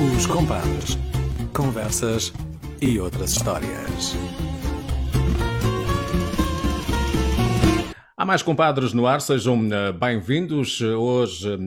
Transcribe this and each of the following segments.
Os compadres. Conversas e outras histórias. Há mais compadres no ar, sejam uh, bem-vindos. Hoje uh,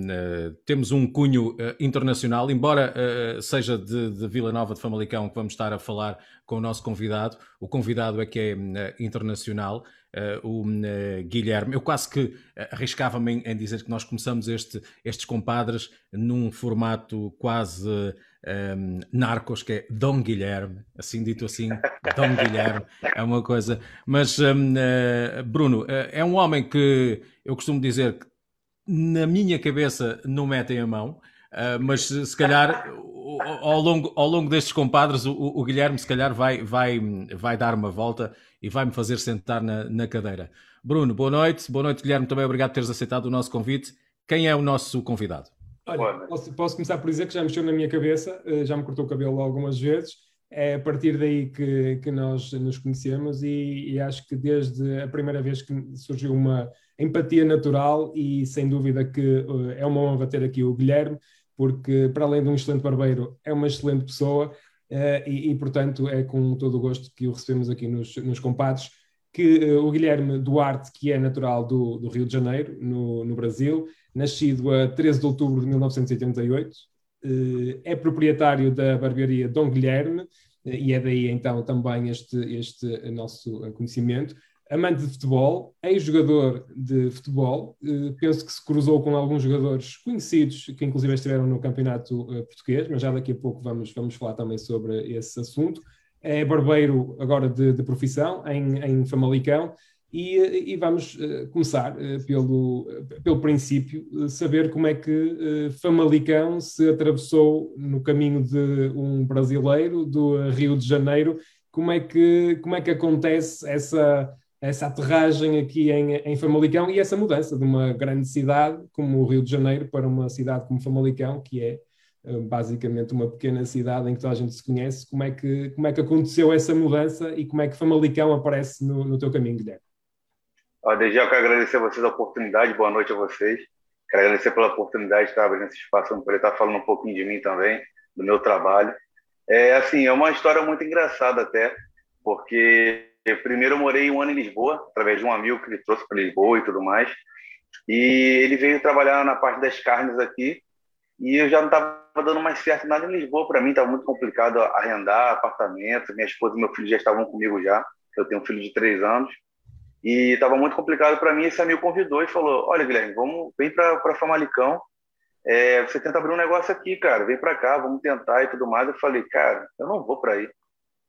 temos um cunho uh, internacional, embora seja de, de, Vila Nova de Famalicão que vamos estar a falar com o nosso convidado. O convidado é que é internacional. Uh, o uh, Guilherme. Eu quase que arriscava-me em, em, dizer que nós começamos este, estes compadres num formato quase um, narcos, que é Dom Guilherme, assim dito assim, Dom Guilherme, é uma coisa. Mas, um, eh, Bruno, é um homem que eu costumo dizer que na minha cabeça não metem a mão. Uh, mas se calhar ao longo, ao longo destes compadres o, o, Guilherme se calhar vai, vai, vai dar uma volta e vai-me fazer sentar na, na cadeira. Bruno, boa noite. Boa noite, Guilherme. Também obrigado por teres aceitado o nosso convite. Quem é o nosso convidado? Olha, posso, posso, começar por dizer que já mexeu na minha cabeça, eh, já me cortou o cabelo algumas vezes. É a partir daí que, que nós nos conhecemos e, e acho que desde a primeira vez que surgiu uma empatia natural e sem dúvida que uh, é uma honra ter aqui o Guilherme, porque para além de um excelente barbeiro, é uma excelente pessoa e, e, portanto, é com todo o gosto que o recebemos aqui nos, nos compadres, que uh, o Guilherme Duarte, que é natural do, do Rio de Janeiro, no, no, Brasil, nascido a 13 de outubro de 1988, uh, eh, é proprietário da barbearia Dom Guilherme, e é daí então também este, este nosso conhecimento amante de futebol, ex-jogador de futebol, eh, penso que se cruzou com alguns jogadores conhecidos, que inclusive estiveram no campeonato eh, português, mas já daqui a pouco vamos, vamos falar também sobre esse assunto. É barbeiro agora de, de profissão, em, em Famalicão, e, e, vamos começar pelo, pelo princípio, saber como é que Famalicão se atravessou no caminho de um brasileiro do Rio de Janeiro, como é que, como é que acontece essa essa aterragem aqui em, em Famalicão e essa mudança de uma grande cidade como o Rio de Janeiro para uma cidade como Famalicão, que é eh, basicamente uma pequena cidade em que toda a gente se conhece. Como é que, como é que aconteceu essa mudança e como é que Famalicão aparece no, no teu caminho, Guilherme? Ó, desde já quero agradecer a vocês a oportunidade, boa noite a vocês. Quero agradecer pela oportunidade de estar abrindo esse espaço para estar falando um pouquinho de mim também, do meu trabalho. É assim, é uma história muito engraçada até, porque primeiro eu morei um ano em Lisboa, através de um amigo que me trouxe para Lisboa e tudo mais. E ele veio trabalhar na parte das carnes aqui. E eu já não estava dando mais certo nada em Lisboa. Para mim estava muito complicado arrendar apartamento. Minha esposa e meu filho já estavam comigo já. Eu tenho um filho de três anos. E estava muito complicado para mim. Esse amigo convidou e falou: Olha, Guilherme, vamos, vem para Famalicão. É, você tenta abrir um negócio aqui, cara. Vem para cá, vamos tentar e tudo mais. Eu falei: Cara, eu não vou para aí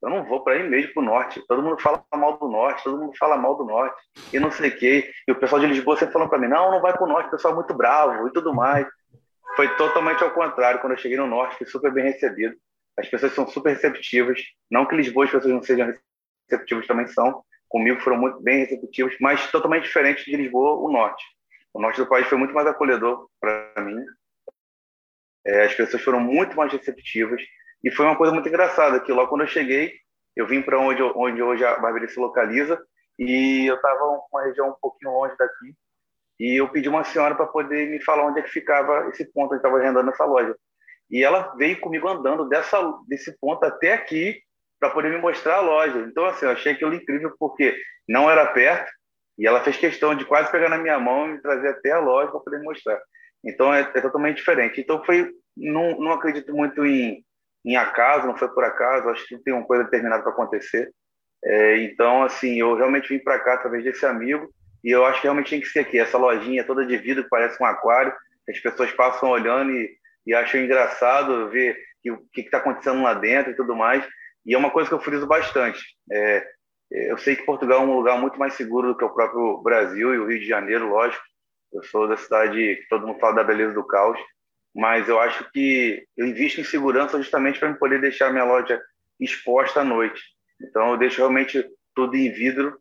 eu não vou para ir mesmo para o norte. Todo mundo fala mal do norte, todo mundo fala mal do norte, e não sei o quê. E o pessoal de Lisboa sempre falando para mim: não, não vai para o norte, o pessoal é muito bravo e tudo mais. Foi totalmente ao contrário. Quando eu cheguei no norte, fui super bem recebido. As pessoas são super receptivas. Não que Lisboa as pessoas não sejam receptivas, também são. Comigo foram muito bem receptivas, mas totalmente diferente de Lisboa, o norte. O norte do país foi muito mais acolhedor para mim. É, as pessoas foram muito mais receptivas. E foi uma coisa muito engraçada, que logo quando eu cheguei, eu vim para onde, onde hoje a barbearia se localiza, e eu estava uma região um pouquinho longe daqui, e eu pedi uma senhora para poder me falar onde é que ficava esse ponto onde estava arrendando essa loja. E ela veio comigo andando dessa, desse ponto até aqui para poder me mostrar a loja. Então, assim, eu achei aquilo incrível porque não era perto e ela fez questão de quase pegar na minha mão e me trazer até a loja para poder mostrar. Então, é, é, totalmente diferente. Então, foi. Não, não acredito muito em em acaso, não foi por acaso, acho que tem uma coisa determinada para acontecer. É, então, assim, eu realmente vim para cá através desse amigo e eu acho que realmente tem que ser aqui, essa lojinha toda de vidro que parece um aquário, as pessoas passam olhando e, e acham engraçado ver o que está acontecendo lá dentro e tudo mais. E é uma coisa que eu friso bastante. É, eu sei que Portugal é um lugar muito mais seguro do que o próprio Brasil e o Rio de Janeiro, lógico. Eu sou da cidade que todo mundo fala da beleza do caos mas eu acho que eu invisto em segurança justamente para poder deixar minha loja exposta à noite. Então eu deixo realmente tudo em vidro.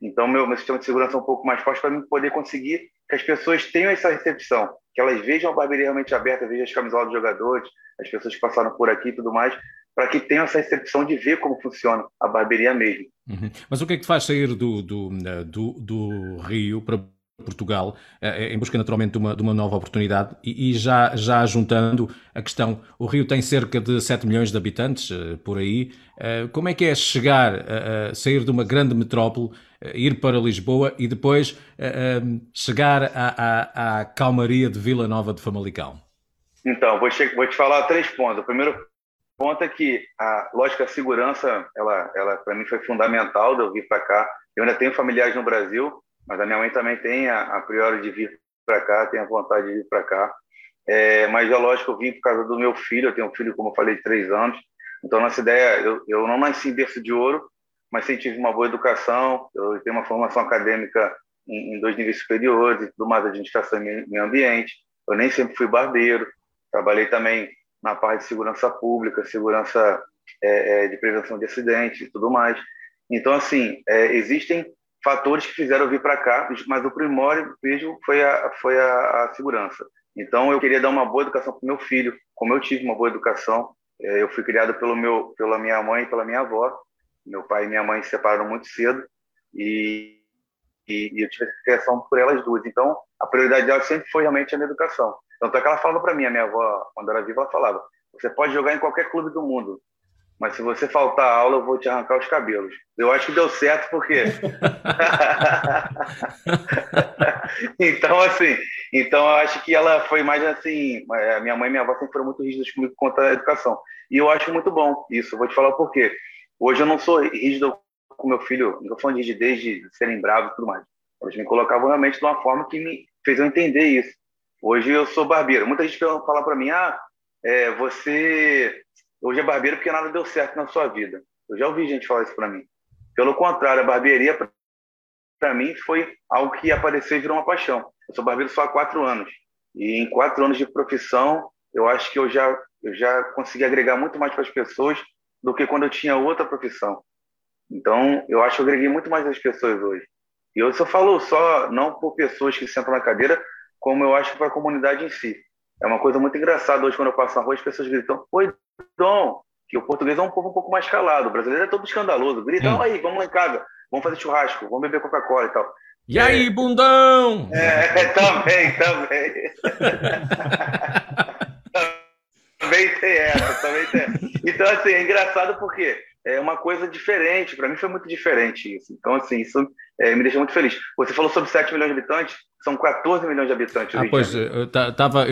Então meu, meu sistema de segurança é um pouco mais forte para poder conseguir que as pessoas tenham essa recepção, que elas vejam a barbearia realmente aberta, vejam as camisolas dos jogadores, as pessoas que passaram por aqui e tudo mais, para que tenham essa recepção de ver como funciona a barbearia mesmo. Uhum. Mas o que é que te faz sair do, do, do, do Rio para Portugal, eh, em busca naturalmente de uma, de uma nova oportunidade e, e, já, já juntando a questão, o Rio tem cerca de 7 milhões de habitantes eh, por aí, eh, como é que é chegar a, sair de uma grande metrópole, ir para Lisboa e depois chegar à, à, à calmaria de Vila Nova de Famalicão? Então, vou, vou te falar três pontos. O primeiro ponto é que a lógica segurança, ela, ela para mim foi fundamental de eu vir para cá. Eu ainda tenho familiares no Brasil, mas a minha mãe também tem a, a priori de vir para cá, tem a vontade de vir para cá. É, mas é lógico, eu vim por causa do meu filho, eu tenho um filho, como eu falei, de três anos. Então, nossa ideia, eu, eu não nasci em berço de ouro, mas sim tive uma boa educação, eu tenho uma formação acadêmica em, em dois níveis superiores e tudo mais, administração e meio ambiente. Eu nem sempre fui barbeiro, trabalhei também na parte de segurança pública, segurança é, é, de prevenção de acidentes e tudo mais. Então, assim, é, existem fatores que fizeram eu vir para cá, mas o primórdio mesmo foi a, foi a, a, segurança. Então, eu queria dar uma boa educação para meu filho, como eu tive uma boa educação. É, eu fui criado pelo meu, pela minha mãe e pela minha avó. Meu pai e minha mãe se separaram muito cedo e, e, e eu tive essa criação por elas duas. Então, a prioridade dela sempre foi realmente a minha educação. Tanto é que ela falava para mim, a minha avó, quando era viva, ela falava: você pode jogar em qualquer clube do mundo, mas se você faltar a aula, eu vou te arrancar os cabelos. Eu acho que deu certo, porque. então, assim, então eu acho que ela foi mais assim. A minha mãe e minha avó sempre foram muito rígidas comigo quanto à educação. E eu acho muito bom isso. vou te falar o porquê. Hoje eu não sou rígido com meu filho, não estou falando de rigidez de serem bravos e tudo mais. Eles me colocavam realmente de uma forma que me fez eu entender isso. Hoje eu sou barbeiro. Muita gente fala para mim: ah, é, você hoje é barbeiro porque nada deu certo na sua vida. Eu já ouvi gente falar isso para mim. Pelo contrário, a barbearia para mim foi algo que apareceu e virou uma paixão. Eu sou barbeiro só há quatro anos e em quatro anos de profissão eu acho que eu já eu já consegui agregar muito mais para as pessoas do que quando eu tinha outra profissão. Então eu acho que eu agreguei muito mais às pessoas hoje. E eu só falo só não por pessoas que sentam na cadeira, como eu acho para a comunidade em si. É uma coisa muito engraçada hoje quando eu passo na rua as pessoas gritam: Oi, Dom! Que o português é um povo um pouco mais calado, o brasileiro é todo escandaloso. Gritam: hum. aí, vamos lá em casa, vamos fazer churrasco, vamos beber Coca-Cola e tal. E aí, é... bundão? É, também, também. também tem essa, também tem. Então, assim, é engraçado porque é uma coisa diferente. Para mim foi muito diferente isso. Então, assim, isso é, me deixa muito feliz. Você falou sobre 7 milhões de habitantes, são 14 milhões de habitantes. Ah, pois, eu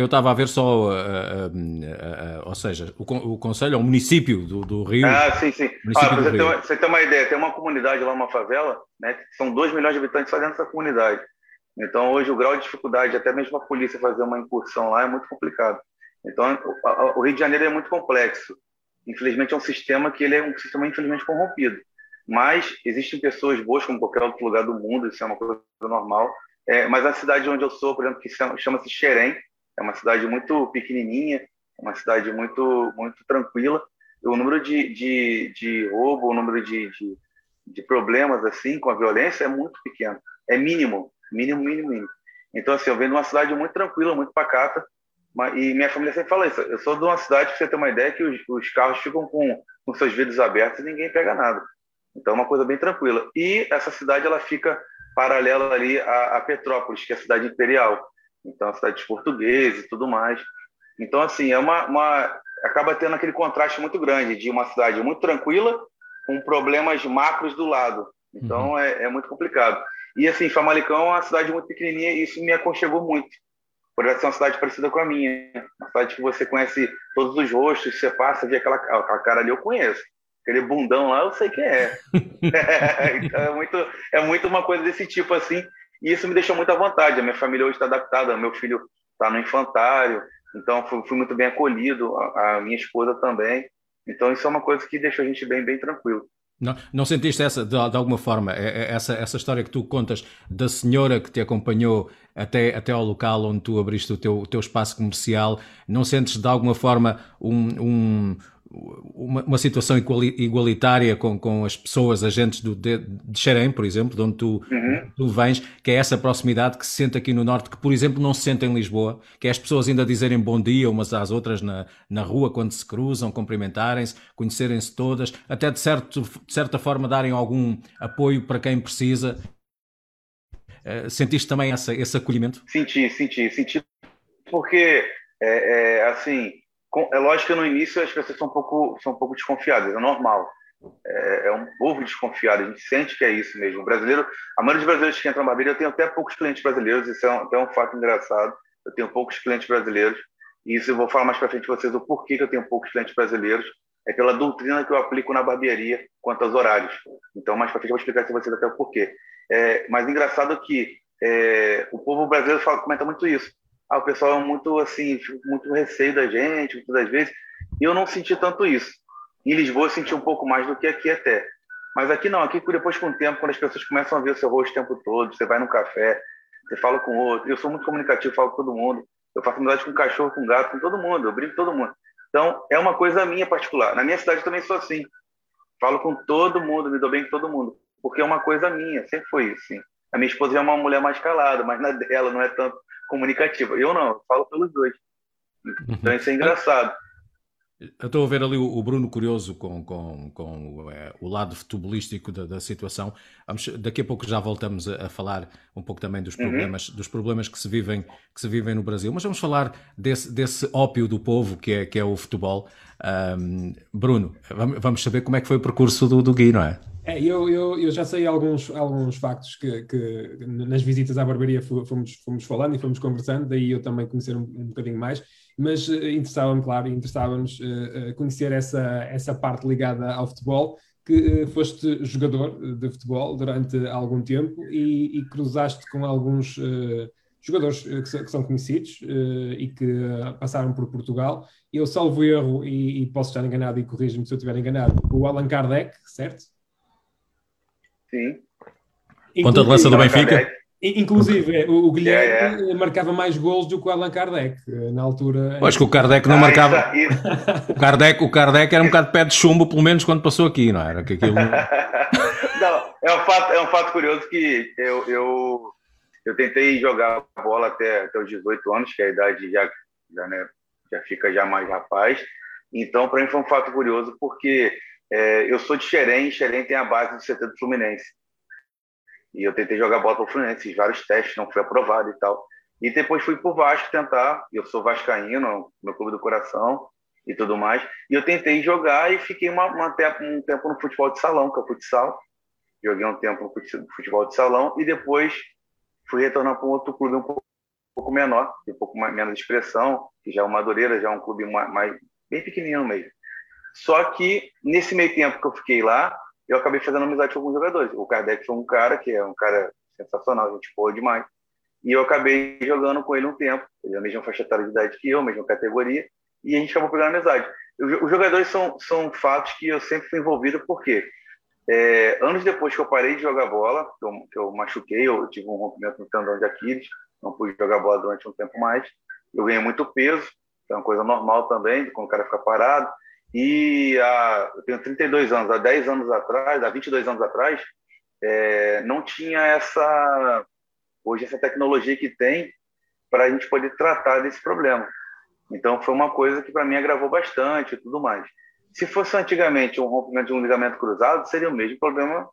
estava a ver só, uh, uh, uh, ou seja, o, o Conselho é um município do, do Rio. Ah, sim, sim. Ah, você, tem uma, você tem uma ideia, tem uma comunidade lá, uma favela, né, são 2 milhões de habitantes só dentro dessa comunidade. Então, hoje, o grau de dificuldade, até mesmo a polícia fazer uma incursão lá, é muito complicado. Então, o Rio de Janeiro é muito complexo infelizmente é um sistema que ele é um sistema infelizmente corrompido. Mas existem pessoas boas como qualquer outro lugar do mundo, isso é uma coisa normal. É, mas a cidade onde eu sou, por exemplo, que chama-se Xerém, é uma cidade muito pequenininha, uma cidade muito muito tranquila. O número de, de, de roubo, o número de, de, de problemas assim com a violência é muito pequeno, é mínimo, mínimo, mínimo, mínimo. Então assim, eu venho de uma cidade muito tranquila, muito pacata, e minha família sempre fala isso. Eu sou de uma cidade, para você ter uma ideia, que os, os carros ficam com, com seus vidros abertos e ninguém pega nada. Então é uma coisa bem tranquila. E essa cidade ela fica paralela ali a, a Petrópolis, que é a cidade imperial. Então, a cidade de portugueses e tudo mais. Então, assim, é uma, uma, acaba tendo aquele contraste muito grande de uma cidade muito tranquila com problemas macros do lado. Então, uhum. é, é, muito complicado. E, assim, Famalicão é uma cidade muito pequenininha e isso me aconchegou muito por ser uma cidade parecida com a minha. Uma cidade que você conhece todos os rostos, você passa, vê aquela, aquela cara ali, eu conheço. Aquele bundão lá, eu sei quem é. então é muito, é muito uma coisa desse tipo assim. E isso me deixou muito à vontade. A minha família hoje está adaptada, meu filho está no infantário, então fui, fui, muito bem acolhido, a, a minha esposa também. Então isso é uma coisa que deixou a gente bem, bem tranquilo. Não, não sentiste essa, de, de, alguma forma, é, é, essa, essa história que tu contas da senhora que te acompanhou até, até ao local onde tu abriste o teu, o teu espaço comercial, não sentes de alguma forma um, um uma, uma, situação igualitária com, com as pessoas, agentes do, de, de Xerém, por exemplo, de onde tu, uhum. tu vens, que é essa proximidade que se sente aqui no Norte, que, por exemplo, não se sente em Lisboa, que é as pessoas ainda dizerem bom dia umas às outras na, na rua quando se cruzam, cumprimentarem-se, conhecerem-se todas, até de, certo, de certa forma darem algum apoio para quem precisa Uh, sentiste também essa, esse acolhimento? Senti, senti, senti, porque, é, é, assim, é lógico que no início as pessoas são um pouco, são um pouco desconfiadas, é normal. É, é, um povo desconfiado, a gente sente que é isso mesmo. O brasileiro, a maioria dos brasileiros que entram na barbearia, eu tenho até poucos clientes brasileiros, isso é um, até um fato engraçado. Eu tenho poucos clientes brasileiros, e isso eu vou falar mais para frente vocês o porquê que eu tenho poucos clientes brasileiros. É pela doutrina que eu aplico na barbearia quanto aos horários. Então, mais para frente eu vou explicar para vocês até o porquê. É, mas engraçado que é, o povo brasileiro fala, comenta muito isso. Ah, o pessoal é muito assim, muito receio da gente, muitas das vezes. E eu não senti tanto isso. Em Lisboa eu senti um pouco mais do que aqui até. Mas aqui não, aqui depois com o tempo, quando as pessoas começam a ver o seu rosto o tempo todo, você vai no café, você fala com outro. Eu sou muito comunicativo, falo com todo mundo. Eu faço amizade com cachorro, com gato, com todo mundo. Eu brinco com todo mundo. Então, é uma coisa minha particular. Na minha cidade também sou assim. Falo com todo mundo, me dou bem com todo mundo. Porque é uma coisa minha, sempre foi isso. A minha esposa é uma mulher mais calada, mas na dela não é tanto comunicativa. Eu não, eu falo pelos dois. Então, isso é engraçado. Eu estou a ver ali o, Bruno curioso com, com, com é, o lado futebolístico da, da situação. Vamos, daqui a pouco já voltamos a, a falar um pouco também dos uhum. problemas, uhum. dos problemas que se vivem que se vivem no Brasil. Mas vamos falar desse, desse ópio do povo que é, que é o futebol. Um, Bruno, vamos saber como é que foi o percurso do, do Gui, não é? É, eu, eu, eu, já sei alguns, alguns factos que, que nas visitas à barbearia fomos, fomos falando e fomos conversando, daí eu também conhecer um, um bocadinho mais mas uh, interessava-me, claro, interessava-nos uh, conhecer essa, essa parte ligada ao futebol, que uh, foste jogador de futebol durante algum tempo e, e cruzaste com alguns jogadores que, que, são conhecidos e que passaram por Portugal. Eu salvo erro, e, e posso estar enganado e corrijo-me se eu estiver enganado, o Allan Kardec, certo? Sim. Ponta de lança do Benfica? Inclusive, o, Guilherme marcava mais gols do que o Allan Kardec, na altura. Acho que o Kardec não ah, marcava. Isso, isso. O, Kardec, o Kardec era um bocado de pé de chumbo, pelo menos quando passou aqui, não era? Que aquilo... não, é um fato, é um fato curioso que eu, eu, eu tentei jogar bola até, até os 18 anos, que é a idade já, já, né, já fica já mais rapaz. Então, para mim foi um fato curioso, porque é, eu sou de Xerém, Xerém tem a base do CT do Fluminense. E eu tentei jogar bola para o Fluminense, fiz vários testes, não fui aprovado e tal. E depois fui para o Vasco tentar, eu sou vascaíno, meu clube do coração e tudo mais. E eu tentei jogar e fiquei uma, uma tempo, um tempo no futebol de salão, que é o futsal. Joguei um tempo no futebol de salão e depois fui retornar para um outro clube um pouco, menor, um pouco mais, menos expressão, que já é o Madureira, já é um clube mais, mais bem pequenininho mesmo. Só que nesse meio tempo que eu fiquei lá, eu acabei fazendo amizade com alguns jogadores. O Kardec foi um cara que é um cara sensacional, a gente boa demais. E eu acabei jogando com ele um tempo. Ele é a mesma faixa etária de idade que eu, mesma categoria, e a gente acabou pegando amizade. Os jogadores são, são fatos que eu sempre fui envolvido, porque é, anos depois que eu parei de jogar bola, que eu, que eu machuquei, eu tive um rompimento no tendão de Aquiles, não pude jogar bola durante um tempo mais. Eu ganhei muito peso, que é uma coisa normal também, quando o cara fica parado. E há, eu tenho 32 anos, há 10 anos atrás, há 22 anos atrás, é, não tinha essa, hoje, essa tecnologia que tem para a gente poder tratar desse problema. Então, foi uma coisa que para mim agravou bastante e tudo mais. Se fosse antigamente um rompimento de um ligamento cruzado, seria o mesmo problema,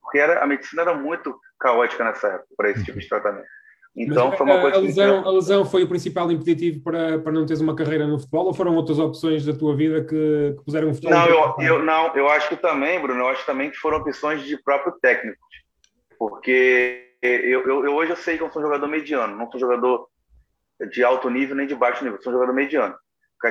porque era, a medicina era muito caótica nessa época para esse tipo de tratamento. Então Mas, foi uma coisa. A lesão, que... a lesão foi o principal impeditivo para, para não teres uma carreira no futebol ou foram outras opções da tua vida que, que puseram o futebol? Não, eu, eu, não, eu acho que também, Bruno, eu acho também que foram opções de próprio técnico. Porque eu, eu, eu hoje eu sei que eu sou um jogador mediano, não sou jogador de alto nível nem de baixo nível, sou um jogador mediano.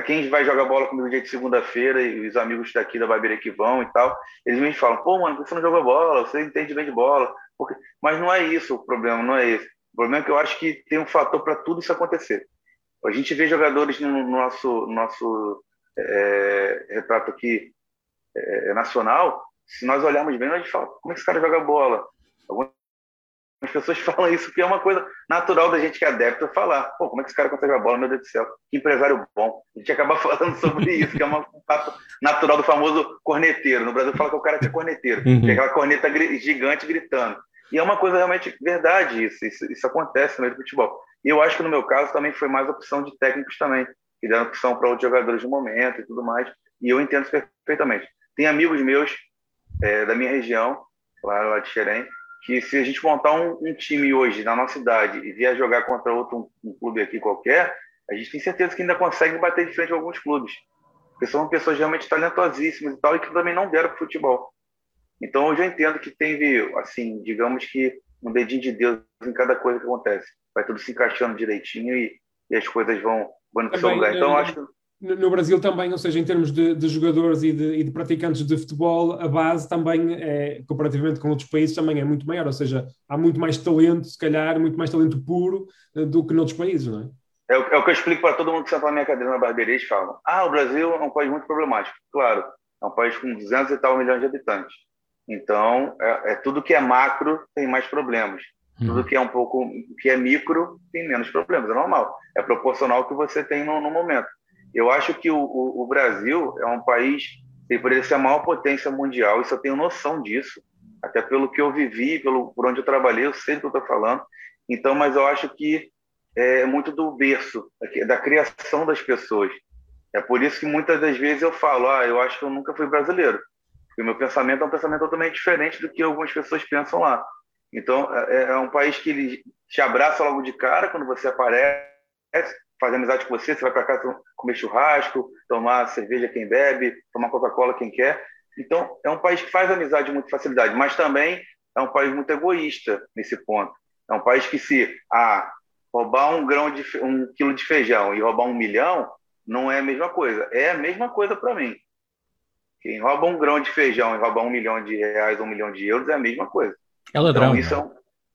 Quem vai jogar bola comigo dia de segunda-feira e os amigos daqui da Barbeira que vão e tal, eles me falam: pô, mano, você não joga bola, você entende bem de bola. Porque... Mas não é isso o problema, não é esse. O problema é que eu acho que tem um fator para tudo isso acontecer. A gente vê jogadores no nosso, nosso é, retrato aqui é, é, nacional, se nós olharmos bem, a gente fala, como é que esse cara joga bola? Algumas pessoas falam isso, que é uma coisa natural da gente que é adepto falar. Pô, como é que esse cara consegue jogar bola? Meu Deus do céu, que empresário bom. A gente acaba falando sobre isso, que é um fato natural do famoso corneteiro. No Brasil fala que o cara é corneteiro, uhum. que é aquela corneta gigante gritando. E é uma coisa realmente verdade isso, isso, isso acontece no meio do futebol. E eu acho que no meu caso também foi mais opção de técnicos também, que deram opção para outros jogadores no momento e tudo mais. E eu entendo perfeitamente. Tem amigos meus é, da minha região, lá, lá de Xerém, que se a gente montar um, um time hoje na nossa cidade e vier jogar contra outro um, um, clube aqui qualquer, a gente tem certeza que ainda consegue bater de frente a alguns clubes. Porque são pessoas realmente talentosíssimas e tal, e que também não deram para futebol. Então eu já entendo que teve, assim, digamos que um dedinho de Deus em cada coisa que acontece. Vai tudo se encaixando direitinho e, e as coisas vão, vão no seu lugar. Então eu acho que no Brasil também, ou seja, em termos de, de jogadores e de, e de, praticantes de futebol, a base também, é, comparativamente com outros países, também é muito maior, ou seja, há muito mais talento, se calhar, muito mais talento puro eh, do que noutros países, não é? É, é o que eu explico para todo mundo que senta na minha cadeira na barbearia e falam, ah, o Brasil é um país muito problemático. Claro, é um país com 200 e tal milhões de habitantes. Então, é, é tudo que é macro tem mais problemas. Hum. Tudo que é um pouco, que é micro tem menos problemas, é normal. É proporcional ao que você tem no, no momento. Eu acho que o, o, o Brasil é um país que poderia ser a maior potência mundial, isso eu tenho noção disso, até pelo que eu vivi, pelo, por onde eu trabalhei, eu sei do que eu estou falando. Então, mas eu acho que é muito do berço, da criação das pessoas. É por isso que muitas das vezes eu falo, ah, eu acho que eu nunca fui brasileiro. Porque o meu pensamento é um pensamento totalmente diferente do que algumas pessoas pensam lá. Então, é, é um país que ele te abraça logo de cara quando você aparece, fazer amizade com você, você vai para casa comer churrasco, tomar cerveja quem bebe, tomar Coca-Cola quem quer. Então, é um país que faz amizade com muita facilidade, mas também é um país muito egoísta nesse ponto. É um país que se ah, roubar um grão de um quilo de feijão e roubar um milhão não é a mesma coisa. É a mesma coisa para mim. Quem rouba um grão de feijão e rouba um milhão de reais ou um milhão de euros é a mesma coisa. É ladrão. Então, isso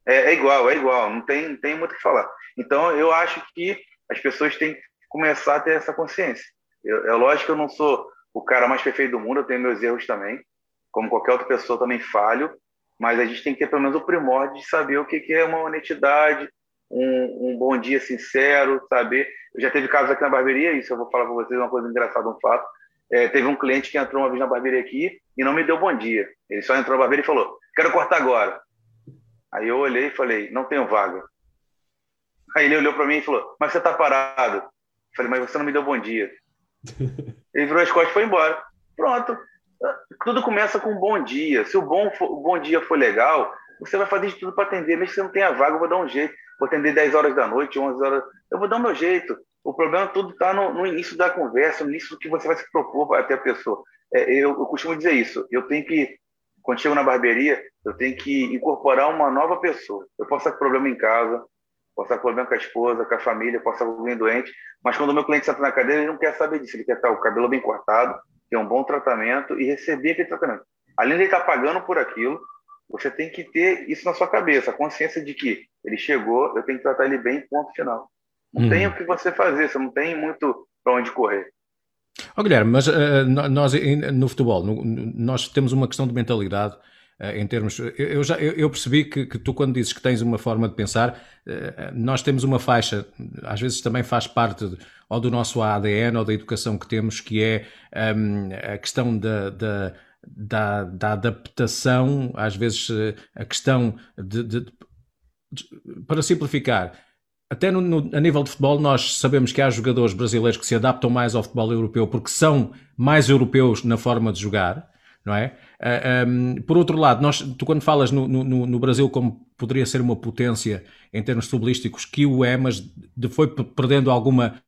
é, é, é igual, é igual. Não tem, não tem muito o que falar. Então, eu acho que as pessoas têm que começar a ter essa consciência. Eu, é lógico que eu não sou o cara mais perfeito do mundo, eu tenho meus erros também, como qualquer outra pessoa também falho, mas a gente tem que ter pelo menos o primórdio de saber o que, que é uma honestidade, um, um, bom dia sincero, saber. Eu já teve casos aqui na barbearia, isso eu vou falar para vocês uma coisa engraçada, um fato. É, teve um cliente que entrou uma vez na barbearia aqui e não me deu bom dia. Ele só entrou na barbearia e falou: Quero cortar agora. Aí eu olhei e falei: Não tenho vaga. Aí ele olhou para mim e falou: Mas você tá parado? Eu falei: Mas você não me deu bom dia. ele virou as costas e foi embora. Pronto. Tudo começa com um bom dia. Se o bom, for, o bom dia for legal, você vai fazer de tudo para atender. Mesmo que você não tenha vaga, eu vou dar um jeito. Vou atender 10 horas da noite, 11 horas. Eu vou dar o meu jeito. O problema tudo está no, no, início da conversa, no início do que você vai se propor ter a pessoa. É, eu, eu costumo dizer isso. Eu tenho que, quando chego na barbearia, eu tenho que incorporar uma nova pessoa. Eu posso estar com problema em casa, posso estar com problema com a esposa, com a família, posso estar com alguém doente, mas quando o meu cliente senta na cadeira, ele não quer saber disso, ele quer estar o cabelo bem cortado, ter um bom tratamento e receber aquele tratamento. Além de ele estar pagando por aquilo, você tem que ter isso na sua cabeça, a consciência de que ele chegou, eu tenho que tratar ele bem, ponto final. Não hum. tem o que você fazer, você não tem muito para onde correr. Oh, Guilherme, mas uh, nós no futebol, no, nós temos uma questão de mentalidade eh, em termos. Eu, já, eu percebi que, que, tu, quando dizes que tens uma forma de pensar, eh, nós temos uma faixa, às vezes também faz parte de, ou do nosso ADN ou da educação que temos, que é um, a questão da, da, da, da, adaptação, às vezes a questão de, de, de para simplificar. Até no, no, a nível de futebol, nós sabemos que há jogadores brasileiros que se adaptam mais ao futebol europeu porque são mais europeus na forma de jogar, não é? Uh, ah, um, por outro lado, nós, tu quando falas no, no, Brasil como poderia ser uma potência em termos futebolísticos, que o é, mas foi perdendo alguma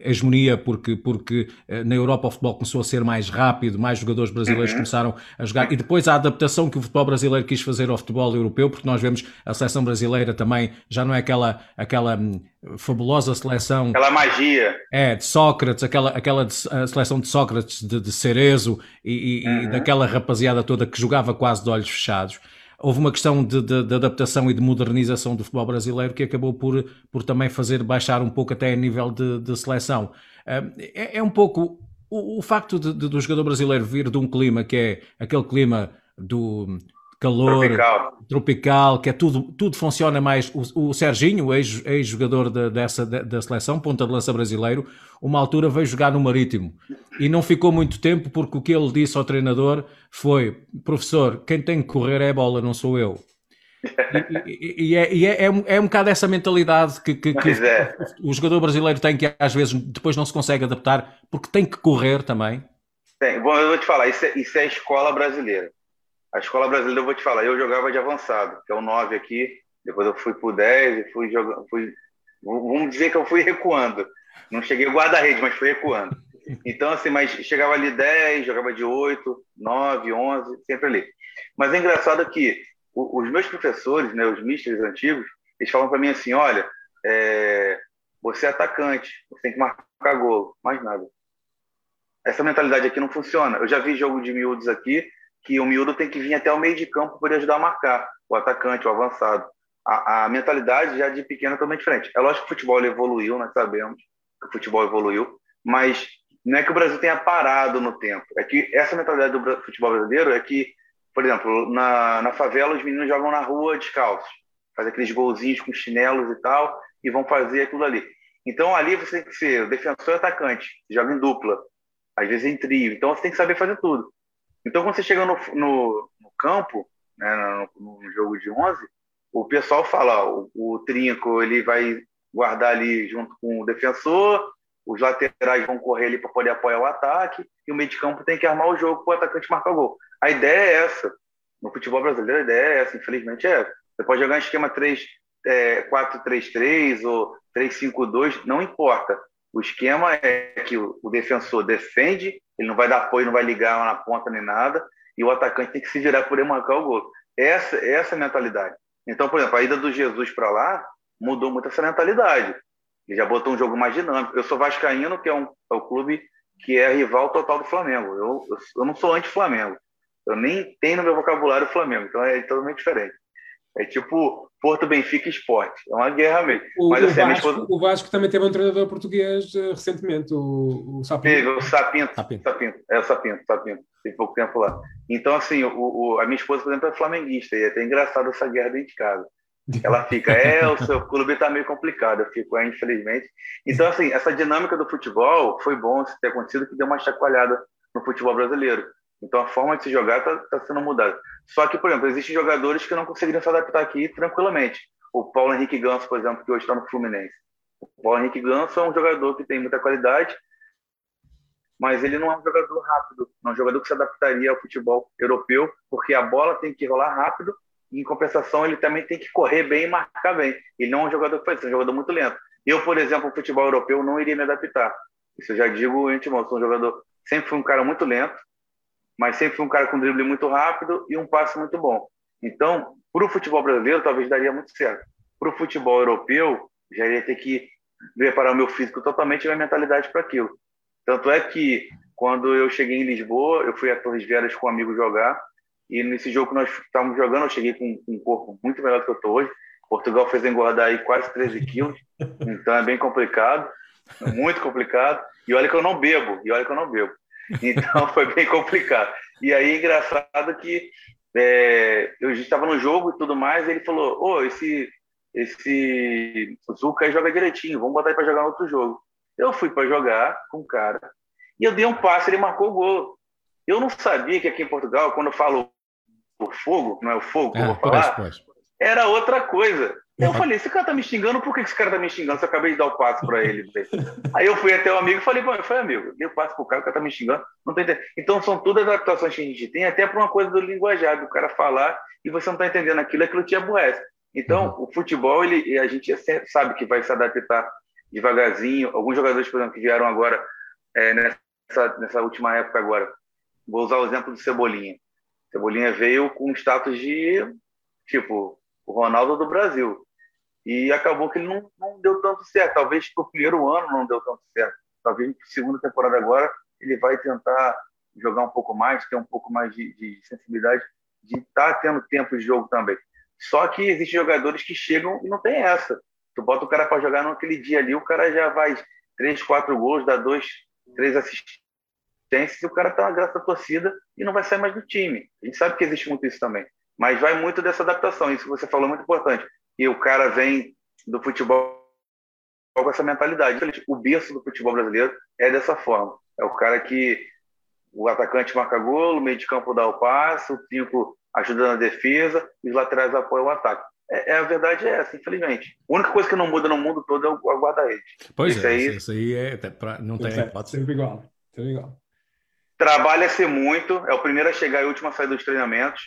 hegemonia porque, porque eh, na Europa o futebol começou a ser mais rápido, mais jogadores brasileiros uhum. começaram a jogar e depois a adaptação que o futebol brasileiro quis fazer ao futebol europeu, porque nós vemos a seleção brasileira também já não é aquela, aquela hum, fabulosa seleção. Aquela magia. É, de Sócrates, aquela, aquela de, seleção de Sócrates, de, de Cerezo e, e, uhum. e daquela rapaziada toda que jogava quase de olhos fechados houve uma questão de, de, de, adaptação e de modernização do futebol brasileiro que acabou por, por também fazer baixar um pouco até a nível de, de seleção. É, é, um pouco o, o facto do jogador brasileiro vir de um clima que é aquele clima do calor tropical, tropical que é tudo, tudo funciona mais. O, o Serginho, ex-jogador ex dessa da seleção, ponta de lança brasileiro, uma altura veio jogar no Marítimo e não ficou muito tempo porque o que ele disse ao treinador foi: professor, quem tem que correr é a bola, não sou eu. E, e, é, e é, é, é, um bocado essa mentalidade que, que, que é. o, o jogador brasileiro tem que às vezes depois não se consegue adaptar porque tem que correr também. Tem. Bom, eu vou te falar, isso é, isso é a escola brasileira. A escola brasileira, eu vou te falar, eu jogava de avançado, que é o 9 aqui, depois eu fui pro 10 e fui jogando, fui, vamos dizer que eu fui recuando. Não cheguei guarda-rede, mas fui recuando. Então, assim, mas chegava ali 10, jogava de 8, 9, 11, sempre ali. Mas é engraçado que os meus professores, né, os misters antigos, eles falam para mim assim, olha, é, você é atacante, você tem que marcar gol, mais nada. Essa mentalidade aqui não funciona. Eu já vi jogo de miúdos aqui que o miúdo tem que vir até o meio de campo para ajudar a marcar, o atacante, o avançado. A, a mentalidade já de pequeno é totalmente diferente. É lógico que o futebol evoluiu, nós sabemos que o futebol evoluiu, mas não é que o Brasil tenha parado no tempo. É que essa mentalidade do futebol brasileiro é que, por exemplo, na, na favela os meninos jogam na rua descalços, fazem aqueles golzinhos com chinelos e tal, e vão fazer aquilo ali. Então ali você tem que ser defensor e atacante, joga em dupla, às vezes em trio. Então você tem que saber fazer tudo. Então quando você chega no, no, no campo, né, no, no, jogo de 11, o pessoal fala, ó, o, o trinco ele vai guardar ali junto com o defensor, os laterais vão correr ali para poder apoiar o ataque, e o meio de campo tem que armar o jogo para o atacante marcar o gol. A ideia é essa. No futebol brasileiro, a ideia é essa, infelizmente é essa. Você pode jogar em esquema 3, é, 4-3-3 ou 3-5-2, não importa. O esquema é que o, defensor defende, ele não vai dar apoio, não vai ligar na ponta nem nada, e o atacante tem que se virar por ele marcar o gol. Essa, essa é a mentalidade. Então, por exemplo, a ida do Jesus para lá mudou muito essa mentalidade. Ele já botou um jogo mais dinâmico. Eu sou vascaíno, que é, um, é clube que é rival total do Flamengo. Eu, eu, eu não sou anti-Flamengo. Eu nem tenho no meu vocabulário o Flamengo, então é totalmente diferente. É tipo Porto Benfica Esporte. É uma guerra mesmo. O, Mas, assim, o, Vasco, esposa... o Vasco também teve um treinador português uh, recentemente, o, o Sapinto. Teve, o Sapinto. Sapinto. Sapinto. É o Sapinto, Sapinto. Tem pouco tempo lá. Então, assim, o, o, a minha esposa, por exemplo, é flamenguista. E é até engraçado essa guerra dentro de casa. Ela fica, é, o seu clube está meio complicado. Eu fico, é, infelizmente. Então, assim, essa dinâmica do futebol foi bom ter acontecido, que deu uma chacoalhada no futebol brasileiro. Então, a forma de se jogar está tá sendo mudada. Só que, por exemplo, existem jogadores que não conseguiriam se adaptar aqui tranquilamente. O Paulo Henrique Ganso, por exemplo, que hoje está no Fluminense. O Paulo Henrique Ganso é um jogador que tem muita qualidade, mas ele não é um jogador rápido, não é um jogador que se adaptaria ao futebol europeu, porque a bola tem que rolar rápido em compensação, ele também tem que correr bem e marcar bem. Ele não é um jogador que faz isso, é um jogador muito lento. Eu, por exemplo, no futebol europeu, não iria me adaptar. Isso eu já digo antemão, sou um jogador, sempre fui um cara muito lento, mas sempre fui um cara com drible muito rápido e um passe muito bom. Então, para o futebol brasileiro, talvez daria muito certo. Para o futebol europeu, já iria ter que preparar o meu físico totalmente e minha mentalidade para aquilo. Tanto é que, quando eu cheguei em Lisboa, eu fui a Torres Vedras com um amigo jogar, e nesse jogo que nós estávamos jogando, eu cheguei com, um corpo muito melhor do que eu estou hoje. Portugal fez engordar aí quase 13 quilos, então é bem complicado, muito complicado. E olha que eu não bebo, e olha que eu não bebo. Então foi bem complicado. E aí, engraçado que é, eu estava no jogo e tudo mais, e ele falou: Ô, oh, esse, esse Zuka aí joga direitinho, vamos botar ele para jogar outro jogo. Eu fui para jogar com o cara, e eu dei um passe, ele marcou o gol. Eu não sabia que aqui em Portugal, quando eu falo o fogo, não é o fogo que eu vou falar, pode, pode. era outra coisa. Eu falei, esse cara tá me xingando, por que esse cara tá me xingando? Eu acabei de dar o passo para ele. Aí eu fui até o amigo e falei, bom, foi amigo, dei o passo pro cara, o cara tá me xingando. Não tô entendendo. Então são todas adaptações que a gente tem, até para uma coisa do linguajar, do cara falar e você não tá entendendo aquilo, aquilo te aborrece. Então, uhum. o futebol, ele, a gente sabe que vai se adaptar devagarzinho. Alguns jogadores, por exemplo, que vieram agora, é, nessa, nessa última época agora, vou usar o exemplo do Cebolinha. Cebolinha veio com status de, tipo, o Ronaldo do Brasil. E acabou que ele não, não deu tanto certo. Talvez no primeiro ano não deu tanto certo. Talvez na segunda temporada agora ele vai tentar jogar um pouco mais, ter um pouco mais de, de sensibilidade, de estar tá tendo tempo de jogo também. Só que existem jogadores que chegam e não tem essa. Tu bota o cara para jogar naquele dia ali, o cara já vai três, quatro gols, dá dois, três assistências, e o cara tá na graça da torcida e não vai sair mais do time. A gente sabe que existe muito isso também. Mas vai muito dessa adaptação. Isso que você falou é muito importante e o cara vem do futebol com essa mentalidade. O berço do futebol brasileiro é dessa forma. É o cara que o atacante marca gol, o meio de campo dá o passe, o cinco ajuda na defesa e os laterais apoiam o ataque. É, é, a verdade é essa, infelizmente. A única coisa que não muda no mundo todo é o guarda-rede. Pois isso é, aí, isso aí é, pra, não tem. É, pode ser igual. Sempre igual. Trabalha-se muito, é o primeiro a chegar e o último a sair dos treinamentos.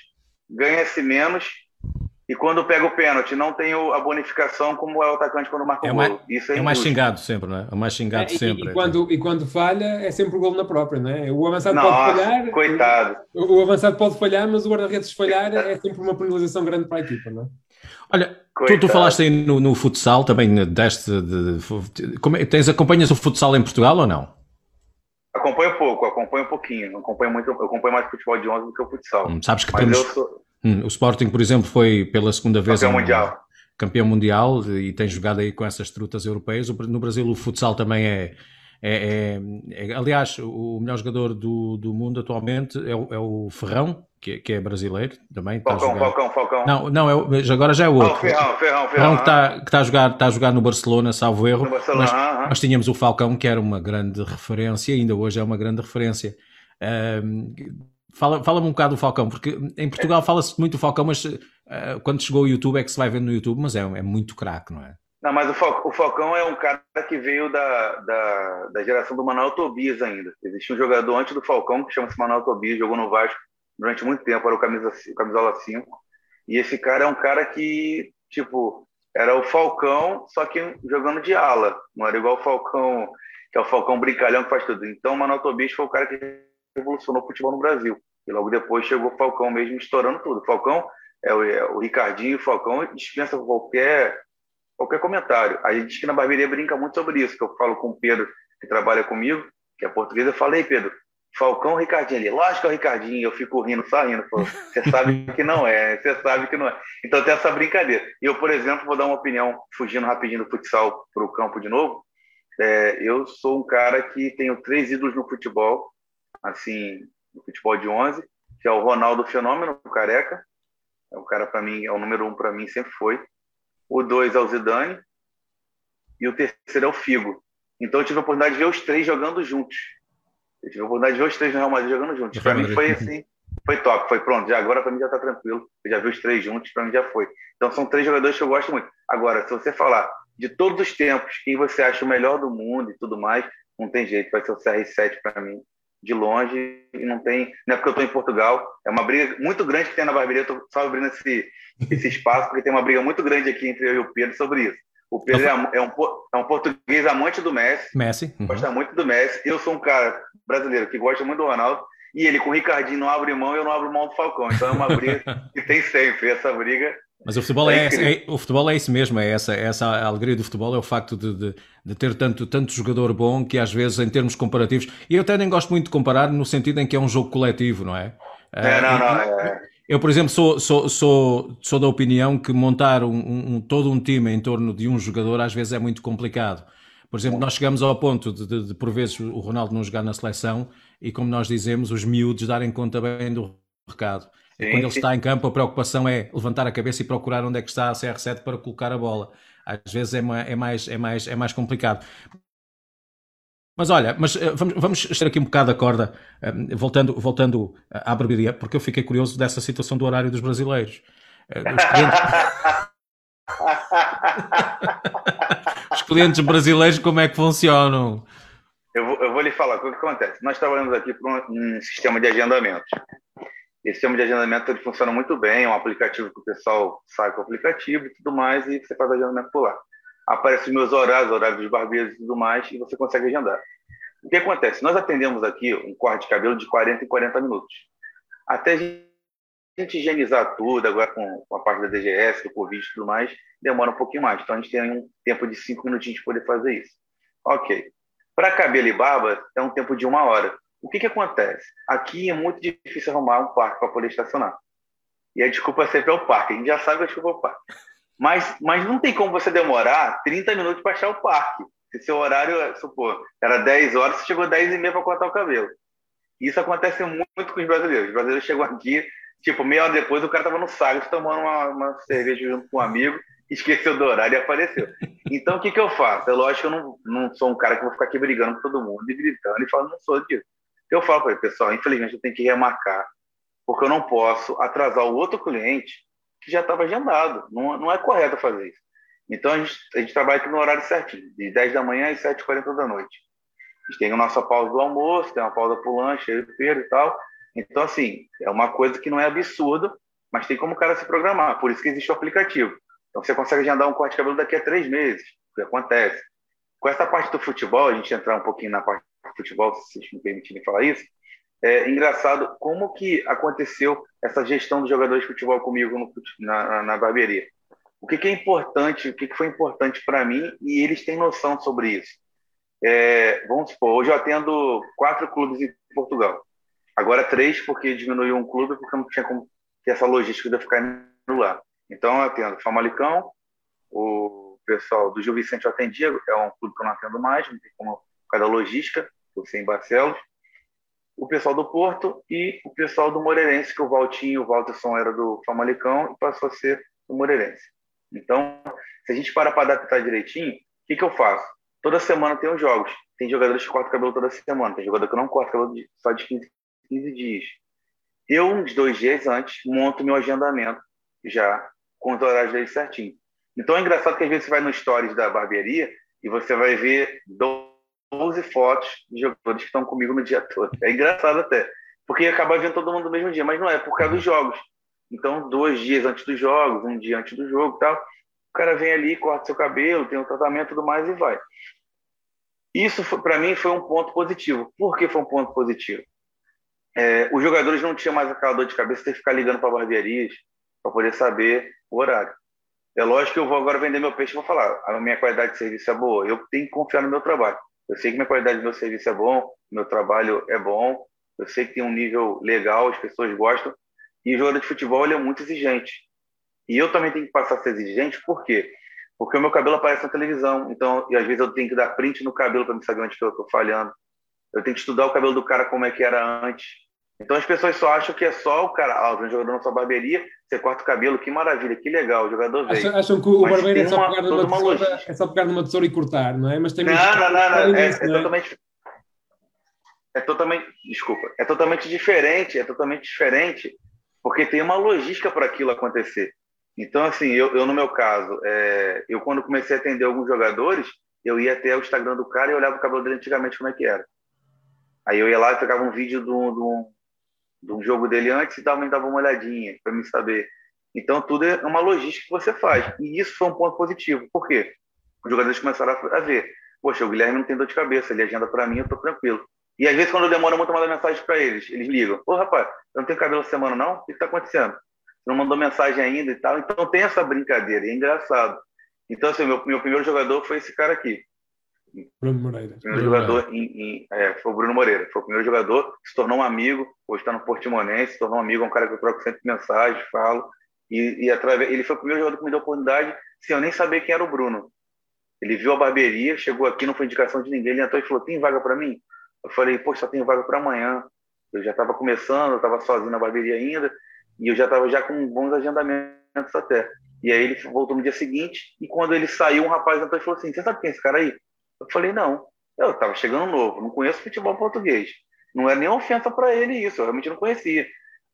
ganha-se menos e quando pega o pênalti, não tem a bonificação como é o atacante quando marca é o gol. Isso é, é mais xingado sempre, não é? É mais xingado é, sempre. E, e, quando, e quando falha, é sempre o gol na própria, não é? O avançado Nossa, pode falhar. Coitado. O, o, avançado pode falhar, mas o guarda-redes falhar é sempre uma penalização grande para a equipa, não é? Olha, tu, tu, falaste aí no, no, futsal também, deste. De, de, como, tens, acompanhas o futsal em Portugal ou não? Acompanho pouco, acompanho um pouquinho. Acompanho muito, eu acompanho mais futebol de 11 do que o futsal. Hum, sabes que Mas temos. Sou... Hum, o Sporting, por exemplo, foi pela segunda vez campeão mundial. Campeão mundial e tem jogado aí com essas trutas europeias. No Brasil, o futsal também é. é, é, é aliás, o melhor jogador do, do mundo atualmente é o, é o Ferrão, que, que, é brasileiro também. Falcão, Falcão, Falcão. Não, não é, agora já é o outro. Oh, Ferrão, Ferrão, Ferrão. que está tá a, jogar, está a jogar no Barcelona, salvo erro. No Barcelona, mas, uh -huh. mas tínhamos o Falcão, que era uma grande referência, ainda hoje é uma grande referência. Um, Fala, fala-me um bocado do Falcão, porque em Portugal fala-se muito do Falcão, mas uh, quando chegou o YouTube é que se vai vendo no YouTube, mas é, é muito craque, não é? Não, mas o, Fal o Falcão é um cara que veio da, da, da, geração do Manuel Tobias ainda. Existia um jogador antes do Falcão que chama-se Manuel Tobias, jogou no Vasco durante muito tempo, era o camisa, camisola 5. E esse cara é um cara que, tipo, era o Falcão, só que jogando de ala. Não era igual o Falcão, que é o Falcão brincalhão que faz tudo. Então o Manuel Tobias foi o cara que revolucionou o futebol no Brasil. E logo depois chegou o Falcão mesmo estourando tudo. Falcão, é o, é o Ricardinho o Falcão dispensa qualquer, qualquer comentário. A gente que na barbearia brinca muito sobre isso, que eu falo com o Pedro, que trabalha comigo, que é português, eu falei, Pedro, Falcão Ricardinho ali, lógico que é o Ricardinho, eu fico rindo, só rindo. Você sabe que não é, você sabe que não é. Então tem essa brincadeira. E eu, por exemplo, vou dar uma opinião, fugindo rapidinho do futsal para o campo de novo. É, eu sou um cara que tenho três ídolos no futebol, assim, no futebol de 11, que é o Ronaldo Fenômeno, o Careca. É o cara para mim, é o número um para mim, sempre foi. O dois é o Zidane. E o terceiro é o Figo. Então eu tive a oportunidade de ver os três jogando juntos. Eu tive a oportunidade de ver os três no Real Madrid jogando juntos. Para mim foi assim, foi top, foi pronto. Já agora para mim já está tranquilo. Eu já vi os três juntos, para mim já foi. Então são três jogadores que eu gosto muito. Agora, se você falar de todos os tempos, quem você acha o melhor do mundo e tudo mais, não tem jeito, vai ser o CR7 para mim de longe e não tem. Não é porque eu estou em Portugal, é uma briga muito grande que tem na barbearia. Estou só abrindo esse, esse espaço, porque tem uma briga muito grande aqui entre eu e o Pedro sobre isso. O Pedro é, é, um, é um português amante do Messi. Messi. Uhum. Gosta muito do Messi. Eu sou um cara brasileiro que gosta muito do Ronaldo. E ele com o Ricardinho não abre mão eu não abro mão do Falcão. Então é uma briga que tem sempre. Essa briga mas o futebol é, é, é, o futebol é isso mesmo, é essa, é essa a alegria do futebol, é o facto de, de, de, ter tanto, tanto jogador bom que às vezes em termos comparativos, e eu até nem gosto muito de comparar no sentido em que é um jogo coletivo, não é? É, não, não, é. Eu, por exemplo, sou, sou, sou, sou da opinião que montar um, um, todo um time em torno de um jogador às vezes é muito complicado. Por exemplo, nós chegamos ao ponto de, de, de por vezes o Ronaldo não jogar na seleção e, como nós dizemos, os miúdos darem conta bem do recado. Sim, Quando ele sim. está em campo, a preocupação é levantar a cabeça e procurar onde é que está a CR7 para colocar a bola. Às vezes é, é mais, é, mais, é mais complicado. Mas olha, mas eh, vamos, vamos estar aqui um bocado a corda, eh, voltando, voltando à barbearia, porque eu fiquei curioso dessa situação do horário dos brasileiros. Eh, os clientes, Os clientes brasileiros, como é que funcionam? Eu vou, eu vou lhe falar o que acontece. Nós trabalhamos aqui com um, um sistema de agendamentos. Esse sistema de agendamento ele funciona muito bem, é um aplicativo que o pessoal sai com o aplicativo e tudo mais, e você faz agendamento por lá. Aparecem os meus horários, horários dos barbeiros e tudo mais, e você consegue agendar. O que acontece? Nós atendemos aqui um corte de cabelo de 40 em 40 minutos. Até a gente higienizar tudo, agora com, a parte da DGS, do Covid e tudo mais, demora um pouquinho mais. Então a gente tem um tempo de 5 minutinhos para poder fazer isso. Ok. Para cabelo e barba, é um tempo de uma hora. O que, que acontece? Aqui é muito difícil arrumar um parque para poder estacionar. E a desculpa sempre é o parque. A gente já sabe que a desculpa é o parque. Mas, mas não tem como você demorar 30 minutos para achar o parque. Se seu horário, supor, era 10 horas, você chegou 10 e meia para cortar o cabelo. Isso acontece muito com os brasileiros. Os brasileiros chegam aqui, tipo, meia hora depois, o cara estava no Sagres tomando uma, uma, cerveja junto com um amigo, esqueceu do horário e apareceu. Então, o que, que eu faço? É lógico que eu não, não sou um cara que vou ficar aqui brigando com todo mundo e gritando e falando, não sou disso. Eu falo para ele, pessoal, infelizmente eu tenho que remarcar, porque eu não posso atrasar o outro cliente que já estava agendado. Não, não é correto fazer isso. Então a gente, a gente trabalha aqui no horário certinho, de 10 da manhã às 7h40 da noite. A gente tem a nossa pausa do almoço, tem uma pausa para o lanche, eu e e tal. Então, assim, é uma coisa que não é absurda, mas tem como o cara se programar, por isso que existe o aplicativo. Então você consegue agendar um corte de cabelo daqui a três meses, o que acontece. Com essa parte do futebol, a gente entrar um pouquinho na parte futebol, se me permitirem falar isso, é engraçado como que aconteceu essa gestão dos jogadores de futebol comigo no, na, na, barbearia. O que, que, é importante, o que, que foi importante para mim e eles têm noção sobre isso. É, vamos supor, hoje eu atendo quatro clubes em Portugal. Agora três, porque diminuiu um clube, porque não tinha como ter essa logística de ficar indo lá. Então eu atendo Famalicão, o pessoal do Gil Vicente eu atendia, é um clube que eu não atendo mais, não tem como por causa da logística, por ser em Barcelos o pessoal do Porto e o pessoal do Moreirense, que o Valtinho o Walterson era do Famalicão e passou a ser do Moreirense. Então, se a gente para para adaptar direitinho, o que, que eu faço? Toda semana tem os jogos. Tem jogadores que cortam cabelo toda semana, tem jogador que não corta cabelo só de 15, 15 dias. Eu, uns dois dias antes, monto meu agendamento já com os horários deles certinho. Então é engraçado que às vezes você vai no stories da barbearia e você vai ver 12 fotos de jogadores que estão comigo no dia todo. É engraçado até, porque acaba vendo todo mundo no mesmo dia, mas não é por causa dos jogos. Então, dois dias antes dos jogos, um dia antes do jogo tal, o cara vem ali, corta seu cabelo, tem o um tratamento e tudo mais e vai. Isso, para mim, foi um ponto positivo. Por que foi um ponto positivo? É, os jogadores não tinham mais aquela dor de cabeça de ficar ligando para barbearias para poder saber o horário. É lógico que eu vou agora vender meu peixe e vou falar, a minha qualidade de serviço é boa, eu tenho que confiar no meu trabalho. Eu sei que minha qualidade do meu serviço é bom, meu trabalho é bom, eu sei que tem um nível legal, as pessoas gostam. E o jogador de futebol ele é muito exigente. E eu também tenho que passar a ser exigente, por quê? Porque o meu cabelo aparece na televisão, então, e às vezes eu tenho que dar print no cabelo para me saber onde eu estou falhando. Eu tenho que estudar o cabelo do cara como é que era antes. Então as pessoas só acham que é só o cara, ah, o jogador na sua barbearia, você corta o cabelo, que maravilha, que legal, o jogador veio. Acham, acham que o Mas barbeiro é só, uma, pegar numa tesoura, é só pegar numa tesoura e cortar, não é? Mas tem não, não, não, não, é, é, totalmente é totalmente, desculpa, é totalmente diferente, é totalmente diferente, porque tem uma logística para aquilo acontecer. Então, assim, eu, eu no meu caso, é, eu quando comecei a atender alguns jogadores, eu ia até o Instagram do cara e olhava o cabelo dele antigamente como é que era. Aí eu ia lá e pegava um vídeo de um jogo dele antes e também dava uma olhadinha para me saber. Então, tudo é uma logística que você faz. E isso foi um ponto positivo. Por quê? Os jogadores começaram a ver. Poxa, o Guilherme não tem dor de cabeça, ele agenda para mim, eu estou tranquilo. E às vezes, quando eu demoro muito, eu mando mensagem para eles. Eles ligam: Ô, rapaz, eu não tenho cabelo semana, não? O que está acontecendo? Você não mandou mensagem ainda e tal. Então, tem essa brincadeira, é engraçado. Então, assim, meu, meu primeiro jogador foi esse cara aqui. Bruno Moreira. Primeiro jogador em, em, é, foi o Bruno Moreira. Foi o primeiro jogador, se tornou um amigo, hoje está no Portimonense, se tornou um amigo, é um cara que eu troco sempre mensagem, falo. E, e através, ele foi o primeiro jogador que me deu oportunidade, sem eu nem saber quem era o Bruno. Ele viu a barbearia, chegou aqui, não foi indicação de ninguém, ele entrou e falou: tem vaga para mim? Eu falei: poxa, só tem vaga para amanhã. Eu já estava começando, eu estava sozinho na barbearia ainda, e eu já estava já com bons agendamentos até. E aí ele voltou no dia seguinte, e quando ele saiu, um rapaz entrou e falou assim: você sabe quem é esse cara aí? Eu falei, não. Eu estava chegando novo, não conheço futebol português. Não é nem ofensa para ele isso, eu realmente não conhecia.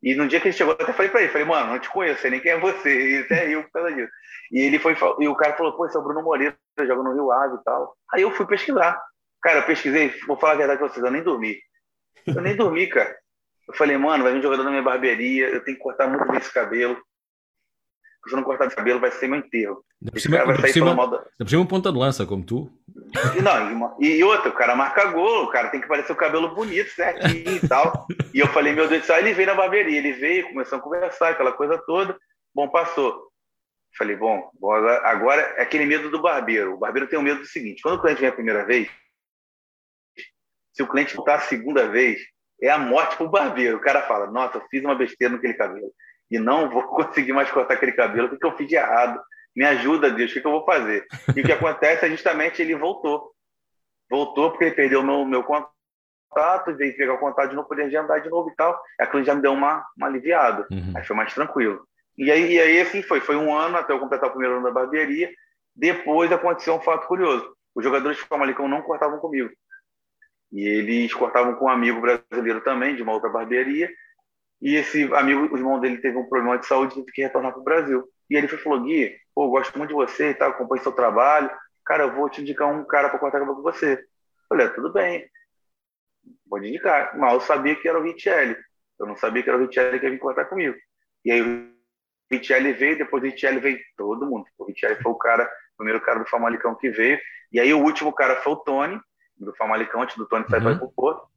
E no dia que ele chegou, eu até falei para ele, falei, mano, não te conheço, sei nem quem é você. E até riu por causa disso. E ele foi, e o cara falou, pô, esse é o Bruno Moreira, joga no Rio Ave e tal. Aí eu fui pesquisar. Cara, eu pesquisei, vou falar a verdade pra vocês, eu nem dormi. Eu nem dormi, cara. Eu falei, mano, vai vir um jogador na minha barbearia, eu tenho que cortar muito bem esse cabelo. Se eu não cortar esse cabelo, vai ser meu enterro. Cara vai sair cima, falando mal da... Por cima, um ponta de lança, como tu. Não, e, e outra, o cara marca gol, o cara tem que parecer o cabelo bonito, certinho e tal. E eu falei, meu Deus do céu, ele veio na barbearia, ele veio, começou a conversar, aquela coisa toda. Bom, passou. Falei, bom, agora é aquele medo do barbeiro. O barbeiro tem o medo do seguinte: quando o cliente vem a primeira vez, se o cliente voltar a segunda vez, é a morte pro barbeiro. O cara fala, nossa, eu fiz uma besteira naquele cabelo e não vou conseguir mais cortar aquele cabelo, o que, que eu fiz de errado? Me ajuda, Deus, o que, que eu vou fazer? E o que acontece é justamente ele voltou. Voltou porque ele perdeu o meu, meu contato, veio pegar o contato de novo, poder agendar de novo e tal. Aquilo já me deu uma, uma aliviada. Uhum. Aí foi mais tranquilo. E aí, e aí, assim foi. Foi um ano até eu completar o primeiro ano da barbearia. Depois aconteceu um fato curioso. Os jogadores de Famalicão não cortavam comigo. E eles cortavam com um amigo brasileiro também, de uma outra barbearia. E esse amigo, o irmão dele teve um problema de saúde e teve que retornar para o Brasil. E ele falou: Gui, pô, gosto muito de você e tal, acompanho seu trabalho. Cara, eu vou te indicar um cara para cortar cabelo com você. Eu falei: ah, tudo bem, pode indicar. Mal eu sabia que era o Richelli. Eu não sabia que era o Richelli que ia vir cortar comigo. E aí o Richelli veio, depois o Richelli veio todo mundo. O Richelli foi o cara, o primeiro cara do Famalicão que veio. E aí o último cara foi o Tony, do Famalicão, antes do Tony sair uhum. para o Porto.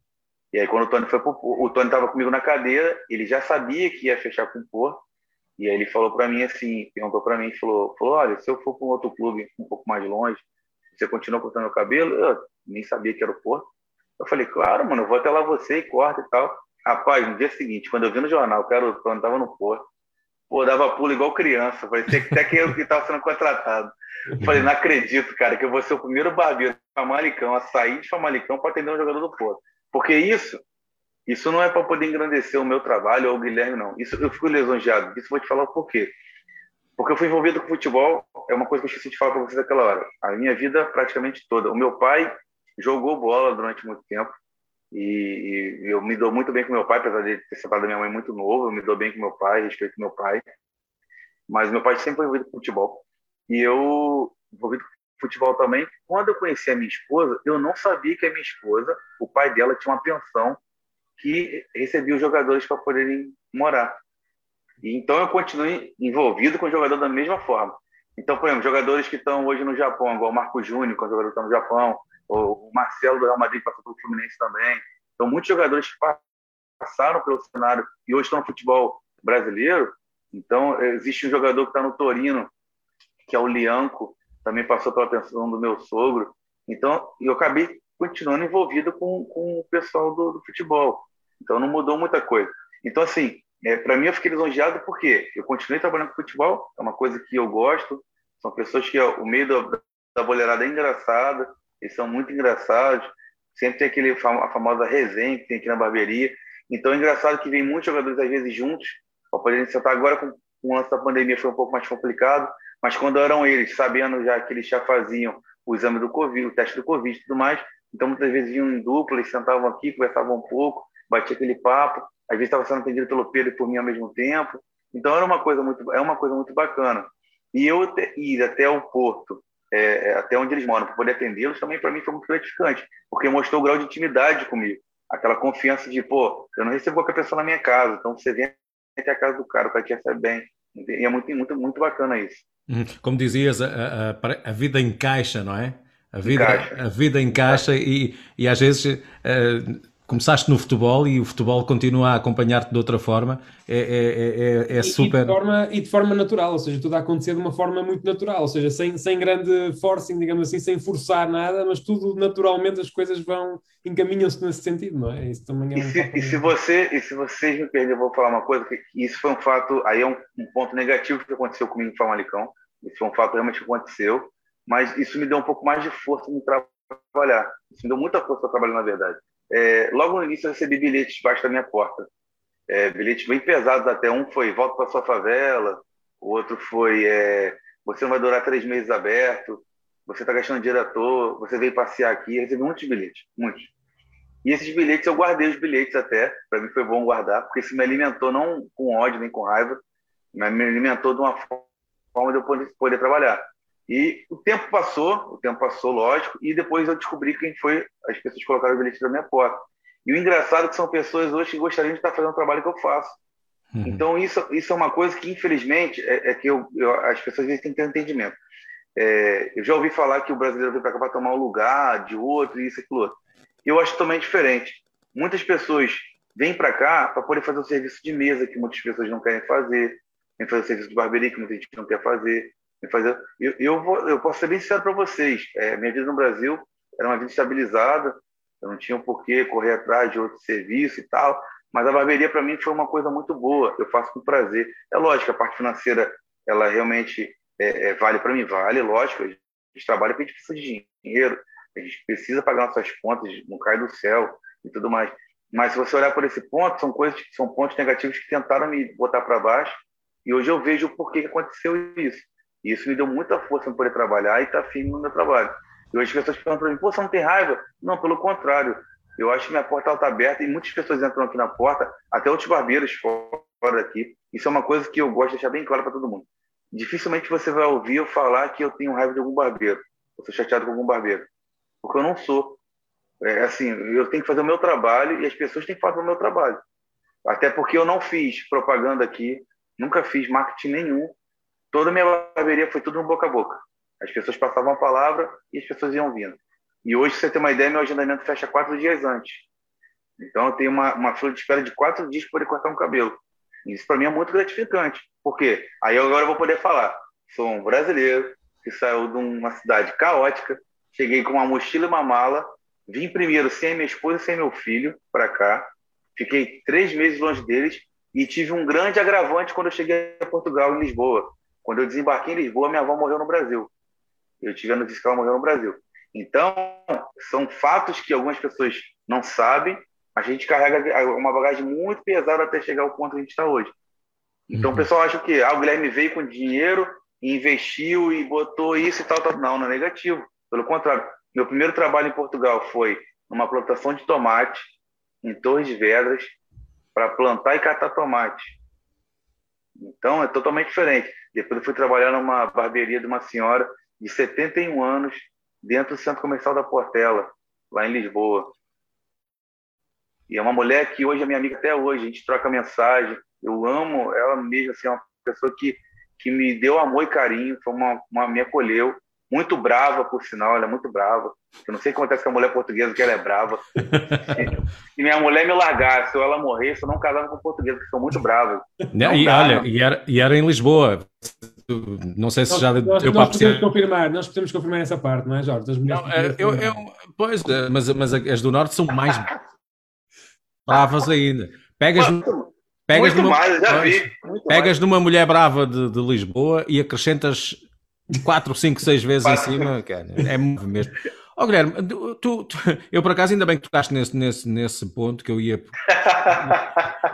E aí quando o Tony foi pro o Tony estava comigo na cadeira, ele já sabia que ia fechar com o Porto. E aí ele falou para mim assim, perguntou para mim, falou, falou, olha, se eu for para um outro clube um pouco mais longe, você continua cortando meu cabelo? Eu nem sabia que era o Porto. Eu falei, claro, mano, eu vou até lá você e corta e tal. Rapaz, no dia seguinte, quando eu vi no jornal que era o Tony, tava no Porto, pô, dava pulo igual criança, parecia até que eu que estava sendo contratado. Eu falei, não acredito, cara, que eu vou ser o primeiro barbeiro de Famalicão a sair de Famalicão para atender um jogador do Porto. Porque isso, isso não é para poder engrandecer o meu trabalho ou o Guilherme, não. Isso eu fico lisonjeado. Isso vou te falar o porquê. Porque eu fui envolvido com futebol, é uma coisa que eu esqueci de falar para vocês naquela hora. A minha vida praticamente toda. O meu pai jogou bola durante muito tempo e, e eu me dou muito bem com meu pai, apesar de ter separado da minha mãe muito novo, eu me dou bem com meu pai, respeito meu pai. Mas meu pai sempre foi envolvido com futebol. E eu envolvido com futebol também. Quando eu conheci a minha esposa, eu não sabia que a minha esposa, o pai dela tinha uma pensão que recebia os jogadores para poderem morar. Então eu continuei envolvido com o jogador da mesma forma. Então, por exemplo, jogadores que estão hoje no Japão, igual o Marco Júnior, que é o jogador que está no Japão, o Marcelo do Real Madrid passou pelo Fluminense também. Então, muitos jogadores passaram pelo cenário e hoje estão no futebol brasileiro. Então, existe um jogador que está no Torino, que é o Lianco, também passou pela pensão do meu sogro. Então, eu acabei continuando envolvido com, com o pessoal do, do futebol. Então, não mudou muita coisa. Então, assim, é, para mim, eu fiquei lisonjeado porque eu continuei trabalhando com futebol, é uma coisa que eu gosto. São pessoas que o meio da, da boleirada é engraçada, eles são muito engraçados. Sempre tem aquele, a famosa resenha que tem aqui na barbearia. Então é engraçado que vem muitos jogadores, às vezes, juntos, para poderem sentar. Agora, com, com o lance da pandemia, foi um pouco mais complicado, mas quando eram eles, sabendo já que eles já faziam o exame do Covid, o teste do Covid e tudo mais, então muitas vezes vinham em dupla, eles sentavam aqui, conversavam um pouco, batia aquele papo às vezes estava sendo atendido pelo Pedro e por mim ao mesmo tempo. Então era uma coisa muito, é uma coisa muito bacana. E eu ir até o Porto, é, é, até onde eles moram, para poder atendê-los, também para mim foi muito gratificante, porque mostrou o grau de intimidade comigo, aquela confiança de, pô, eu não recebo qualquer pessoa na minha casa, então você vem até a casa do cara, o cara te recebe bem. E é muito, muito, muito bacana isso. Uhum. Como dizias, a, a, a vida encaixa, não é? A vida encaixa, a vida encaixa e, e às vezes uh, começaste no futebol e o futebol continua a acompanhar-te de outra forma, é, é, é, é super. E de, forma, e de forma natural, ou seja, tudo a acontecer de uma forma muito natural, ou seja, sem, sem grande forcing, digamos assim, sem forçar nada, mas tudo naturalmente as coisas vão, encaminham-se nesse sentido, não é? Isso também é um e, se, e se você E se vocês me perderem, eu vou falar uma coisa, que isso foi um fato, aí é um, um ponto negativo que aconteceu comigo em Famalicão, isso foi um fato realmente que aconteceu, mas isso me deu um pouco mais de força no trabalhar, isso me deu muita força para trabalhar, na verdade é, logo no início eu recebi bilhetes debaixo da minha porta. É, bilhetes bem pesados até. Um foi volta para sua favela, o outro foi é, você não vai durar três meses aberto, você está gastando dinheiro à toa, você veio passear aqui. Eu recebi muitos bilhetes, muitos. E esses bilhetes, eu guardei os bilhetes até. Para mim foi bom guardar, porque isso me alimentou não com ódio nem com raiva, mas me alimentou de uma forma de eu poder, poder trabalhar. E o tempo passou, o tempo passou, lógico, e depois eu descobri quem foi as pessoas que colocaram o bilhete na minha porta. E o engraçado é que são pessoas hoje que gostariam de estar fazendo o trabalho que eu faço. Uhum. Então, isso, isso é uma coisa que, infelizmente, é, é que eu, eu, as pessoas às vezes têm que ter um entendimento. É, eu já ouvi falar que o brasileiro vem para cá para tomar o lugar de outro, isso e aquilo outro. Eu acho totalmente diferente. Muitas pessoas vêm para cá para poder fazer o serviço de mesa que muitas pessoas não querem fazer, vêm fazer o serviço de barbearia que muita gente não quer fazer, fazer. Eu, eu, vou, eu posso ser bem sincero para vocês. É, minha vida no Brasil era uma vida estabilizada. Eu não tinha um porquê correr atrás de outro serviço e tal. Mas a barbearia para mim foi uma coisa muito boa. Eu faço com prazer. É lógico, a parte financeira ela realmente é, é, vale para mim, vale, lógico. A gente trabalha porque a gente precisa de dinheiro, a gente precisa pagar nossas contas, não cai do céu e tudo mais. Mas se você olhar por esse ponto, são coisas são pontos negativos que tentaram me botar para baixo. E hoje eu vejo porquê que aconteceu isso. E isso me deu muita força para poder trabalhar e estar tá firme no meu trabalho. E hoje as pessoas perguntam para mim, pô, você não tem raiva? Não, pelo contrário. Eu acho que minha porta está aberta e muitas pessoas entram aqui na porta, até outros barbeiros fora daqui. Isso é uma coisa que eu gosto de deixar bem claro para todo mundo. Dificilmente você vai ouvir eu falar que eu tenho raiva de algum barbeiro, eu sou chateado com algum barbeiro, porque eu não sou. É assim, eu tenho que fazer o meu trabalho e as pessoas têm que fazer o meu trabalho. Até porque eu não fiz propaganda aqui, nunca fiz marketing nenhum. Toda a minha barbearia foi tudo no boca a boca. As pessoas passavam a palavra e as pessoas iam vindo. E hoje, você tem uma ideia, meu agendamento fecha quatro dias antes. Então, eu tenho uma, uma fila de espera de quatro dias para poder cortar um cabelo. Isso, para mim, é muito gratificante. Por quê? Aí agora eu vou poder falar. Sou um brasileiro que saiu de uma cidade caótica, cheguei com uma mochila e uma mala, vim primeiro sem minha esposa e sem meu filho para cá, fiquei três meses longe deles e tive um grande agravante quando eu cheguei a Portugal, em Lisboa. Quando eu desembarquei em Lisboa, minha avó morreu no Brasil. Eu tive a notícia que ela morreu no Brasil. Então, são fatos que algumas pessoas não sabem. A gente carrega uma bagagem muito pesada até chegar ao ponto que a gente está hoje. Então, uhum. o pessoal acha que ah, o Guilherme veio com dinheiro, investiu e botou isso e tal, tal. Não, não é negativo. Pelo contrário, meu primeiro trabalho em Portugal foi numa plantação de tomate em Torres de Vedras para plantar e catar tomate. Então, é totalmente diferente. Depois eu fui trabalhar numa barbearia de uma senhora de 71 anos dentro do Centro Comercial da Portela, lá em Lisboa. E é uma mulher que hoje é minha amiga até hoje, a gente troca mensagem. Eu amo ela mesmo, assim, é uma pessoa que, que me deu amor e carinho, foi uma, uma me acolheu. Muito brava, por sinal, ela é muito brava. Eu não sei o que acontece com a mulher portuguesa, que ela é brava. Se minha mulher me largasse ou ela morresse, eu não casava com portuguesa, que são muito bravas. Não, e dá, olha, não. E, era, e era em Lisboa. Não sei se nós, já deu nós, nós podemos confirmar, nós podemos confirmar essa parte, não é, Jorge? Das mulheres não, eu, eu, pois, é, mas, mas as do Norte são mais bravas ainda. Pegas, muito, pegas, muito numa, mais, pegas mais. numa mulher brava de, de Lisboa e acrescentas 4, 5, 6 vezes em cima, cara, é mesmo. Ó oh, Guilherme, tu, tu, eu por acaso ainda bem que tocaste nesse, nesse, nesse ponto que eu ia.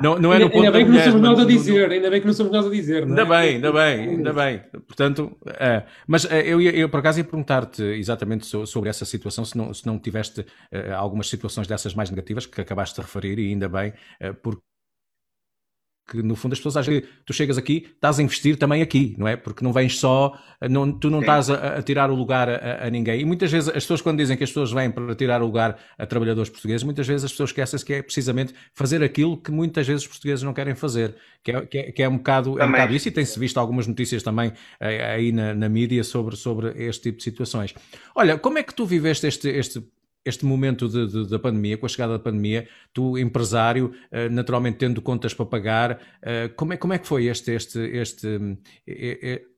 Não, não é no ponto Ainda bem que não somos nós a dizer, ainda bem que não somos nós a dizer. Ainda é? bem, ainda bem, ainda bem. Portanto, é, mas é, eu, ia, eu por acaso ia perguntar-te exatamente sobre essa situação, se não, se não tiveste é, algumas situações dessas mais negativas que acabaste de referir, e ainda bem, é, porque que no fundo as pessoas acham que tu chegas aqui, estás a investir também aqui, não é? Porque não vens só, não, tu não Sim. estás a, a, tirar o lugar a, a, ninguém. E muitas vezes as pessoas, quando dizem que as pessoas vêm para tirar o lugar a trabalhadores portugueses, muitas vezes as pessoas esquecem-se que é precisamente fazer aquilo que muitas vezes os portugueses não querem fazer, que é, que é, que é um, bocado, é um bocado isso. E tem-se visto algumas notícias também eh, aí na, na mídia sobre, sobre este tipo de situações. Olha, como é que tu viveste este, este este momento de, de, da pandemia, com a chegada da pandemia, tu, empresário, uh, naturalmente tendo contas para pagar, uh, como, é, como é que foi este, este, este,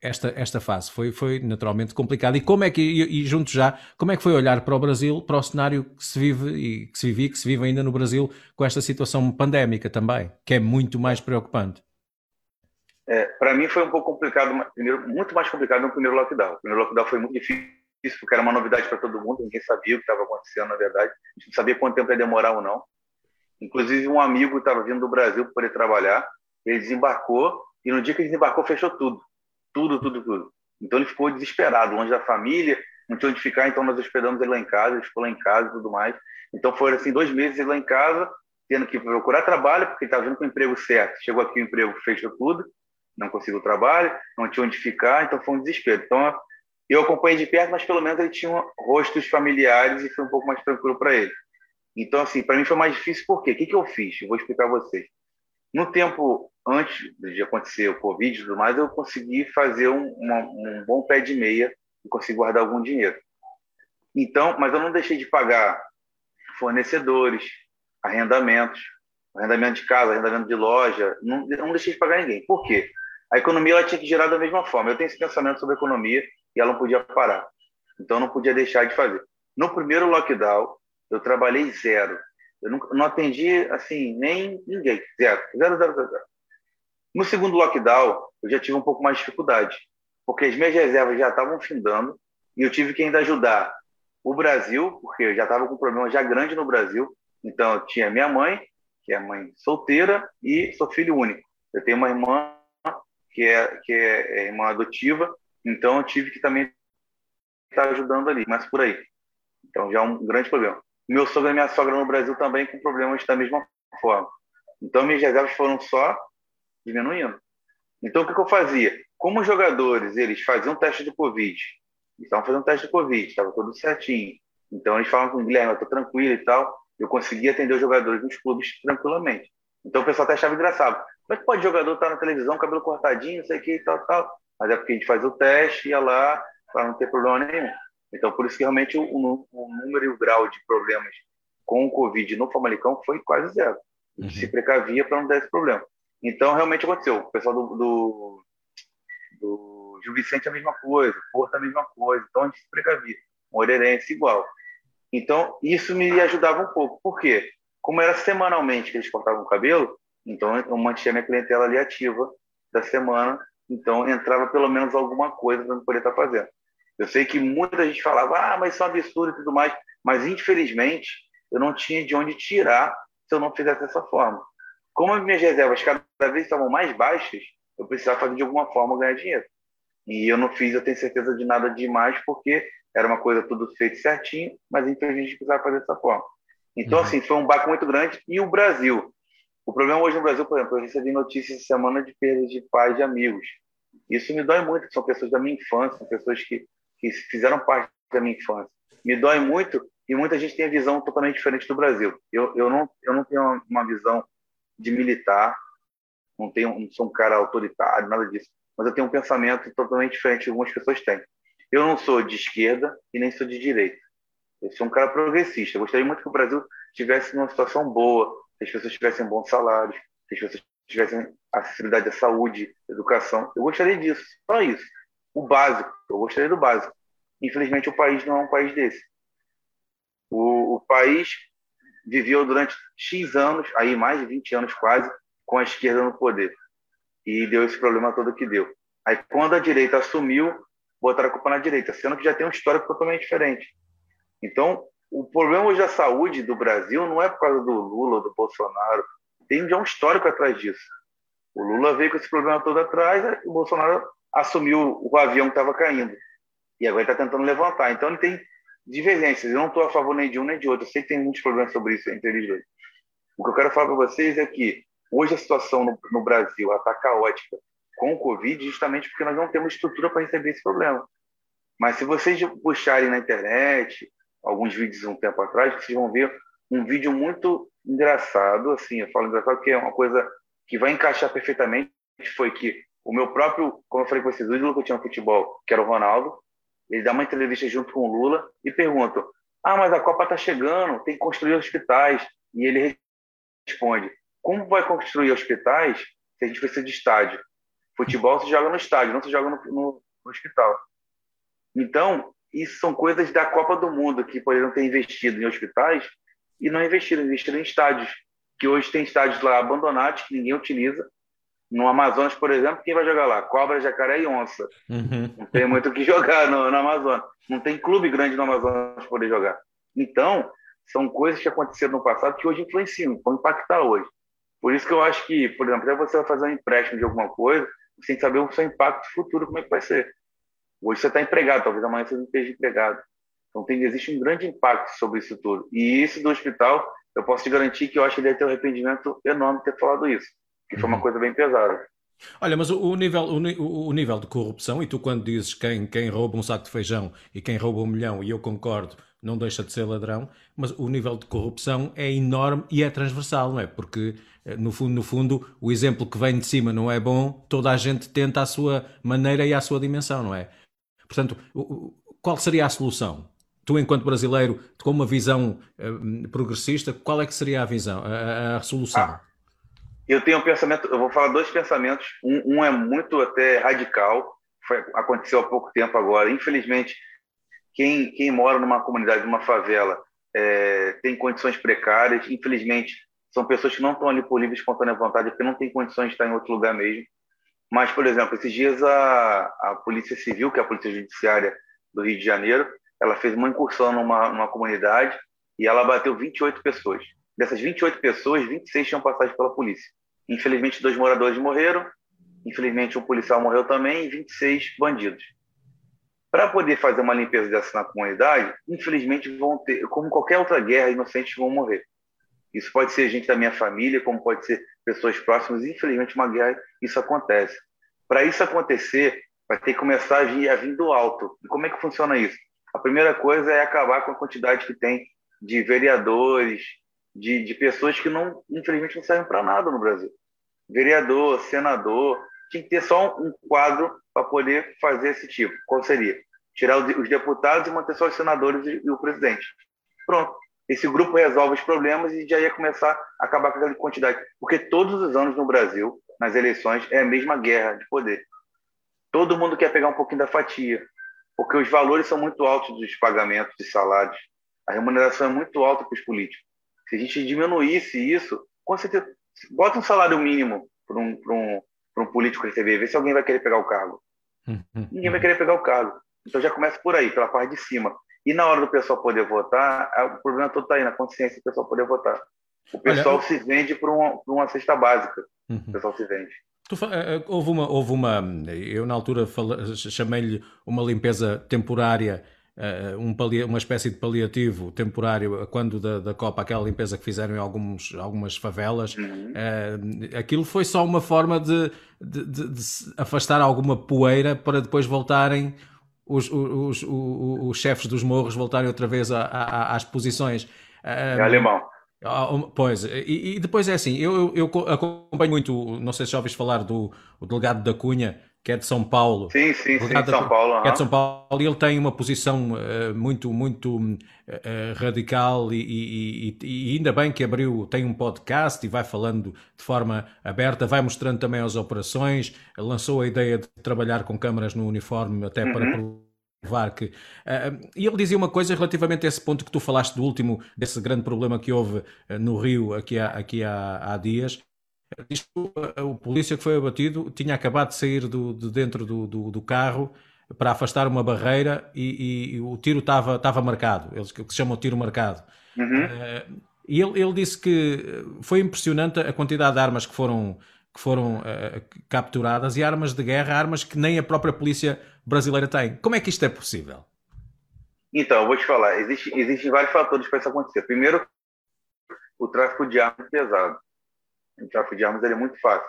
esta, esta fase? Foi, foi naturalmente complicado. E como é que, e, e, junto já, como é que foi olhar para o Brasil, para o cenário que se vive e que se vive, que se vive ainda no Brasil com esta situação pandémica também, que é muito mais preocupante? É, para mim foi um pouco complicado, primeiro, muito mais complicado no primeiro lockdown. O primeiro lockdown foi muito difícil isso porque era uma novidade para todo mundo, ninguém sabia o que estava acontecendo, na verdade. A gente não sabia quanto tempo ia demorar ou não. Inclusive, um amigo estava vindo do Brasil para poder trabalhar, ele desembarcou, e no dia que ele desembarcou, fechou tudo. Tudo, tudo, tudo. Então, ele ficou desesperado, longe da família, não tinha onde ficar, então nós hospedamos ele lá em casa, ele ficou lá em casa e tudo mais. Então, foram assim, dois meses lá em casa, tendo que procurar trabalho, porque ele estava vindo com o emprego certo. Chegou aqui, o emprego fechou tudo, não conseguiu trabalho, não tinha onde ficar, então foi um desespero. Então, eu acompanhei de perto, mas pelo menos ele tinha rostos familiares e foi um pouco mais tranquilo para ele. Então, assim, para mim foi mais difícil por quê? O que, que eu fiz? Eu vou explicar a vocês. No tempo antes de acontecer o Covid e tudo mais, eu consegui fazer um, uma, um bom pé de meia e consegui guardar algum dinheiro. Então, mas eu não deixei de pagar fornecedores, arrendamentos, arrendamento de casa, arrendamento de loja, não, não deixei de pagar ninguém. Por quê? A economia ela tinha que girar da mesma forma. Eu tenho esse pensamento sobre economia e ela não podia parar. Então, não podia deixar de fazer. No primeiro lockdown, eu trabalhei zero. Eu não, não atendi, assim, nem ninguém. Zero. Zero, zero, zero. No segundo lockdown, eu já tive um pouco mais de dificuldade, porque as minhas reservas já estavam findando e eu tive que ainda ajudar o Brasil, porque eu já estava com um problema já grande no Brasil. Então, eu tinha minha mãe, que é mãe solteira, e sou filho único. Eu tenho uma irmã que é, que é, é irmã adotiva, então eu tive que também estar ajudando ali, mas por aí. Então já é um grande problema. Meu sogro e minha sogra no Brasil também com problemas da mesma forma. Então minhas reservas foram só diminuindo. Então o que, que eu fazia? Como os jogadores eles faziam teste de Covid, estavam fazendo teste de Covid, estava tudo certinho. Então eles falavam com o Guilherme, eu estou tranquilo e tal. Eu conseguia atender os jogadores nos clubes tranquilamente. Então o pessoal até achava engraçado. Como é que pode jogador estar tá na televisão, cabelo cortadinho, não sei o que, tal, tal. Mas é porque a gente faz o teste e ia lá para não ter problema nenhum. Então, por isso que realmente o, o, número e o grau de problemas com o Covid no Famalicão foi quase zero. Uhum. Se precavia para não dar esse problema. Então, realmente aconteceu. O pessoal do, do, do Gil Vicente é a mesma coisa, Porto é a mesma coisa. Então, a gente se precavia. Moreirense igual. Então, isso me ajudava um pouco. Por quê? Como era semanalmente que eles cortavam o cabelo, então eu mantinha minha clientela ali ativa da semana, então entrava pelo menos alguma coisa para poder estar fazendo. Eu sei que muita gente falava, ah, mas isso é um absurdo e tudo mais, mas infelizmente eu não tinha de onde tirar se eu não fizesse dessa forma. Como as minhas reservas cada vez estavam mais baixas, eu precisava fazer de alguma forma ganhar dinheiro. E eu não fiz, eu tenho certeza de nada demais, porque era uma coisa tudo feito certinho, mas infelizmente precisava fazer dessa forma. Então, uhum. assim, foi um baque muito grande. E o Brasil? O problema hoje no Brasil, por exemplo, eu recebi notícias essa semana de perda de pais e amigos. Isso me dói muito, são pessoas da minha infância, pessoas que, que fizeram parte da minha infância. Me dói muito e muita gente tem a visão totalmente diferente do Brasil. Eu, eu, não, eu não tenho uma visão de militar, não, tenho, não sou um cara autoritário, nada disso, mas eu tenho um pensamento totalmente diferente que algumas pessoas têm. Eu não sou de esquerda e nem sou de direita. Eu sou um cara progressista. Eu gostaria muito que o Brasil tivesse numa situação boa, que as pessoas tivessem bons salários, que as pessoas tivessem acessibilidade à saúde, educação. Eu gostaria disso, só isso. O básico, eu gostaria do básico. Infelizmente, o país não é um país desse. O, o país viveu durante X anos, aí mais de 20 anos quase, com a esquerda no poder. E deu esse problema todo que deu. Aí, quando a direita assumiu, botaram a culpa na direita, sendo que já tem um histórico totalmente diferente. Então, o problema hoje da saúde do Brasil não é por causa do Lula do Bolsonaro, tem já um histórico atrás disso. O Lula veio com esse problema todo atrás, e o Bolsonaro assumiu o avião que estava caindo. E agora está tentando levantar. Então, ele tem divergências. Eu não estou a favor nem de um nem de outro. Eu sei que tem muitos problemas sobre isso entre eles dois. O que eu quero falar para vocês é que hoje a situação no, no Brasil está caótica com o Covid justamente porque nós não temos estrutura para receber esse problema. Mas se vocês puxarem na internet, alguns vídeos um tempo atrás, vocês vão ver um vídeo muito engraçado, assim, eu falo engraçado porque é uma coisa que vai encaixar perfeitamente, foi que o meu próprio, como eu falei com vocês, o ídolo que eu tinha no futebol, que era o Ronaldo, ele dá uma entrevista junto com o Lula e pergunta, ah, mas a Copa está chegando, tem que construir hospitais. E ele responde, como vai construir hospitais se a gente precisa de estádio? Futebol se joga no estádio, não se joga no, no, no hospital. Então, isso são coisas da Copa do Mundo que poderiam ter investido em hospitais e não investiram, investiram em estádios, que hoje tem estádios lá abandonados que ninguém utiliza. No Amazonas, por exemplo, quem vai jogar lá? Cobra, jacaré e onça. Uhum. Não tem muito o que jogar no, no Amazonas. Não tem clube grande no Amazonas para poder jogar. Então, são coisas que aconteceram no passado que hoje influenciam, vão impactar hoje. Por isso que eu acho que, por exemplo, até você vai fazer um empréstimo de alguma coisa, você tem que saber o seu impacto futuro, como é que vai ser. Hoje você está empregado, talvez amanhã você não esteja empregado. Então tem, existe um grande impacto sobre isso tudo. E isso do hospital, eu posso te garantir que eu acho que ele deve ter um arrependimento enorme ter falado isso, que foi uma uhum. coisa bem pesada. Olha, mas o, nível, o, o, nível de corrupção, e tu quando dizes quem, quem rouba um saco de feijão e quem rouba um milhão, e eu concordo, não deixa de ser ladrão, mas o nível de corrupção é enorme e é transversal, não é? Porque, eh, no fundo, no fundo, o exemplo que vem de cima não é bom, toda a gente tenta à sua maneira e à sua dimensão, não é? Portanto, qual seria a solução? Tu, enquanto brasileiro, com uma visão uh, progressista, qual é que seria a visão, a, a solução? Ah, eu tenho um pensamento, eu vou falar dois pensamentos. Um, um é muito até radical, foi, aconteceu há pouco tempo agora. Infelizmente, quem, quem mora numa comunidade, numa favela, é, tem condições precárias. Infelizmente, são pessoas que não estão ali por livre e espontânea vontade, porque não tem condições de estar em outro lugar mesmo. Mas, por exemplo, esses dias a, a Polícia Civil, que é a Polícia Judiciária do Rio de Janeiro, ela fez uma incursão numa, numa comunidade e ela bateu 28 pessoas. Dessas 28 pessoas, 26 tinham passagem pela polícia. Infelizmente, dois moradores morreram, infelizmente, um policial morreu também e 26 bandidos. Para poder fazer uma limpeza dessa na comunidade, infelizmente, vão ter, como qualquer outra guerra, inocentes vão morrer. Isso pode ser gente da minha família, como pode ser pessoas próximas. Infelizmente, uma guerra, isso acontece. Para isso acontecer, vai ter que começar a vir, a vir do alto. E como é que funciona isso? A primeira coisa é acabar com a quantidade que tem de vereadores, de, de pessoas que não, infelizmente, não servem para nada no Brasil. Vereador, senador, tinha que ter só um quadro para poder fazer esse tipo. Qual seria? Tirar os deputados e manter só os senadores e o presidente. Pronto. Esse grupo resolve os problemas e já ia começar a acabar com aquela quantidade. Porque todos os anos no Brasil, nas eleições, é a mesma guerra de poder. Todo mundo quer pegar um pouquinho da fatia, porque os valores são muito altos dos pagamentos de salários. A remuneração é muito alta para os políticos. Se a gente diminuísse isso, com certeza, bota um salário mínimo para um, um, um político receber, vê se alguém vai querer pegar o cargo. Ninguém vai querer pegar o cargo. Então já começa por aí, pela parte de cima. E na hora do pessoal poder votar, o problema todo está aí, na consciência do pessoal poder votar. O pessoal Olha, se vende por uma, por uma cesta básica. Uhum. O pessoal se vende. Tu, eh, eh, houve, uma, houve uma. Eu, na altura, chamei-lhe uma limpeza temporária uh, um uma espécie de paliativo temporário quando da, da, Copa, aquela limpeza que fizeram em alguns, algumas favelas, uhum. uh, aquilo foi só uma forma de, de, de, de, afastar alguma poeira para depois voltarem os, os, os, os chefes dos morros voltarem outra vez a, a, às posições. É alemão. Ah, pois, e, e, depois é assim, eu, eu, eu, acompanho muito, não sei se já ouviste falar do delegado da Cunha, que é de São Paulo. Sim, sim, sim, de São Paulo. Que é de São Paulo e ele tem uma posição uh, muito, muito uh, radical e, e, e, e, ainda bem que abriu, tem um podcast e vai falando de forma aberta, vai mostrando também as operações, lançou a ideia de trabalhar com câmaras no uniforme até uhum. para provar que... Uh, e ele dizia uma coisa relativamente a esse ponto que tu falaste do último, desse grande problema que houve no Rio aqui há, aqui há, há dias, o polícia que foi abatido tinha acabado de sair do, de dentro do, do, do carro para afastar uma barreira e, e, e o tiro estava, estava marcado, eles que se chamam tiro marcado. Uhum. Uh, e ele, ele, disse que foi impressionante a quantidade de armas que foram, que foram uh, capturadas e armas de guerra, armas que nem a própria polícia brasileira tem. Como é que isto é possível? Então, vou te falar, existe, existem vários fatores para isso acontecer. Primeiro, o tráfico de armas pesado o tráfico de armas é muito fácil.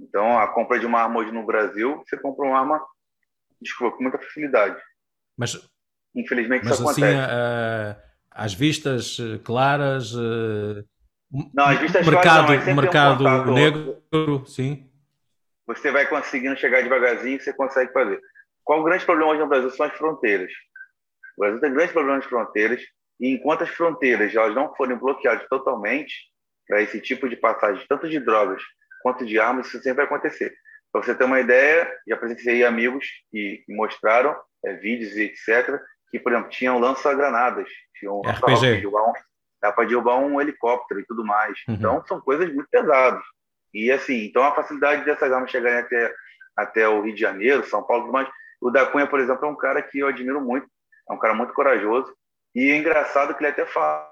Então, a compra de uma arma hoje no Brasil, você compra uma arma, desculpa, com muita facilidade. Mas, infelizmente, mas isso assim, acontece. Uh, às vistas eh, claras, uh, não, as vistas mercado, claras não, mercado um negro, sim. Você vai conseguindo chegar devagarzinho, você consegue fazer. Qual o grande problema hoje no Brasil são as fronteiras. O Brasil tem grandes problemas de fronteiras, e enquanto as fronteiras elas não forem bloqueadas totalmente, para esse tipo de passagem, tanto de drogas quanto de armas, isso sempre vai acontecer. Para você ter uma ideia, já presenciei amigos que, mostraram é, vídeos e etc., que, por exemplo, tinham lança-granadas, tinham RPG. dá para derrubar um helicóptero e tudo mais. Uhum. Então, são coisas muito pesadas. E, assim, então a facilidade dessas armas chegarem até, até o Rio de Janeiro, São Paulo, tudo mais. O da Cunha, por exemplo, é um cara que eu admiro muito, é um cara muito corajoso. E é engraçado que ele até fala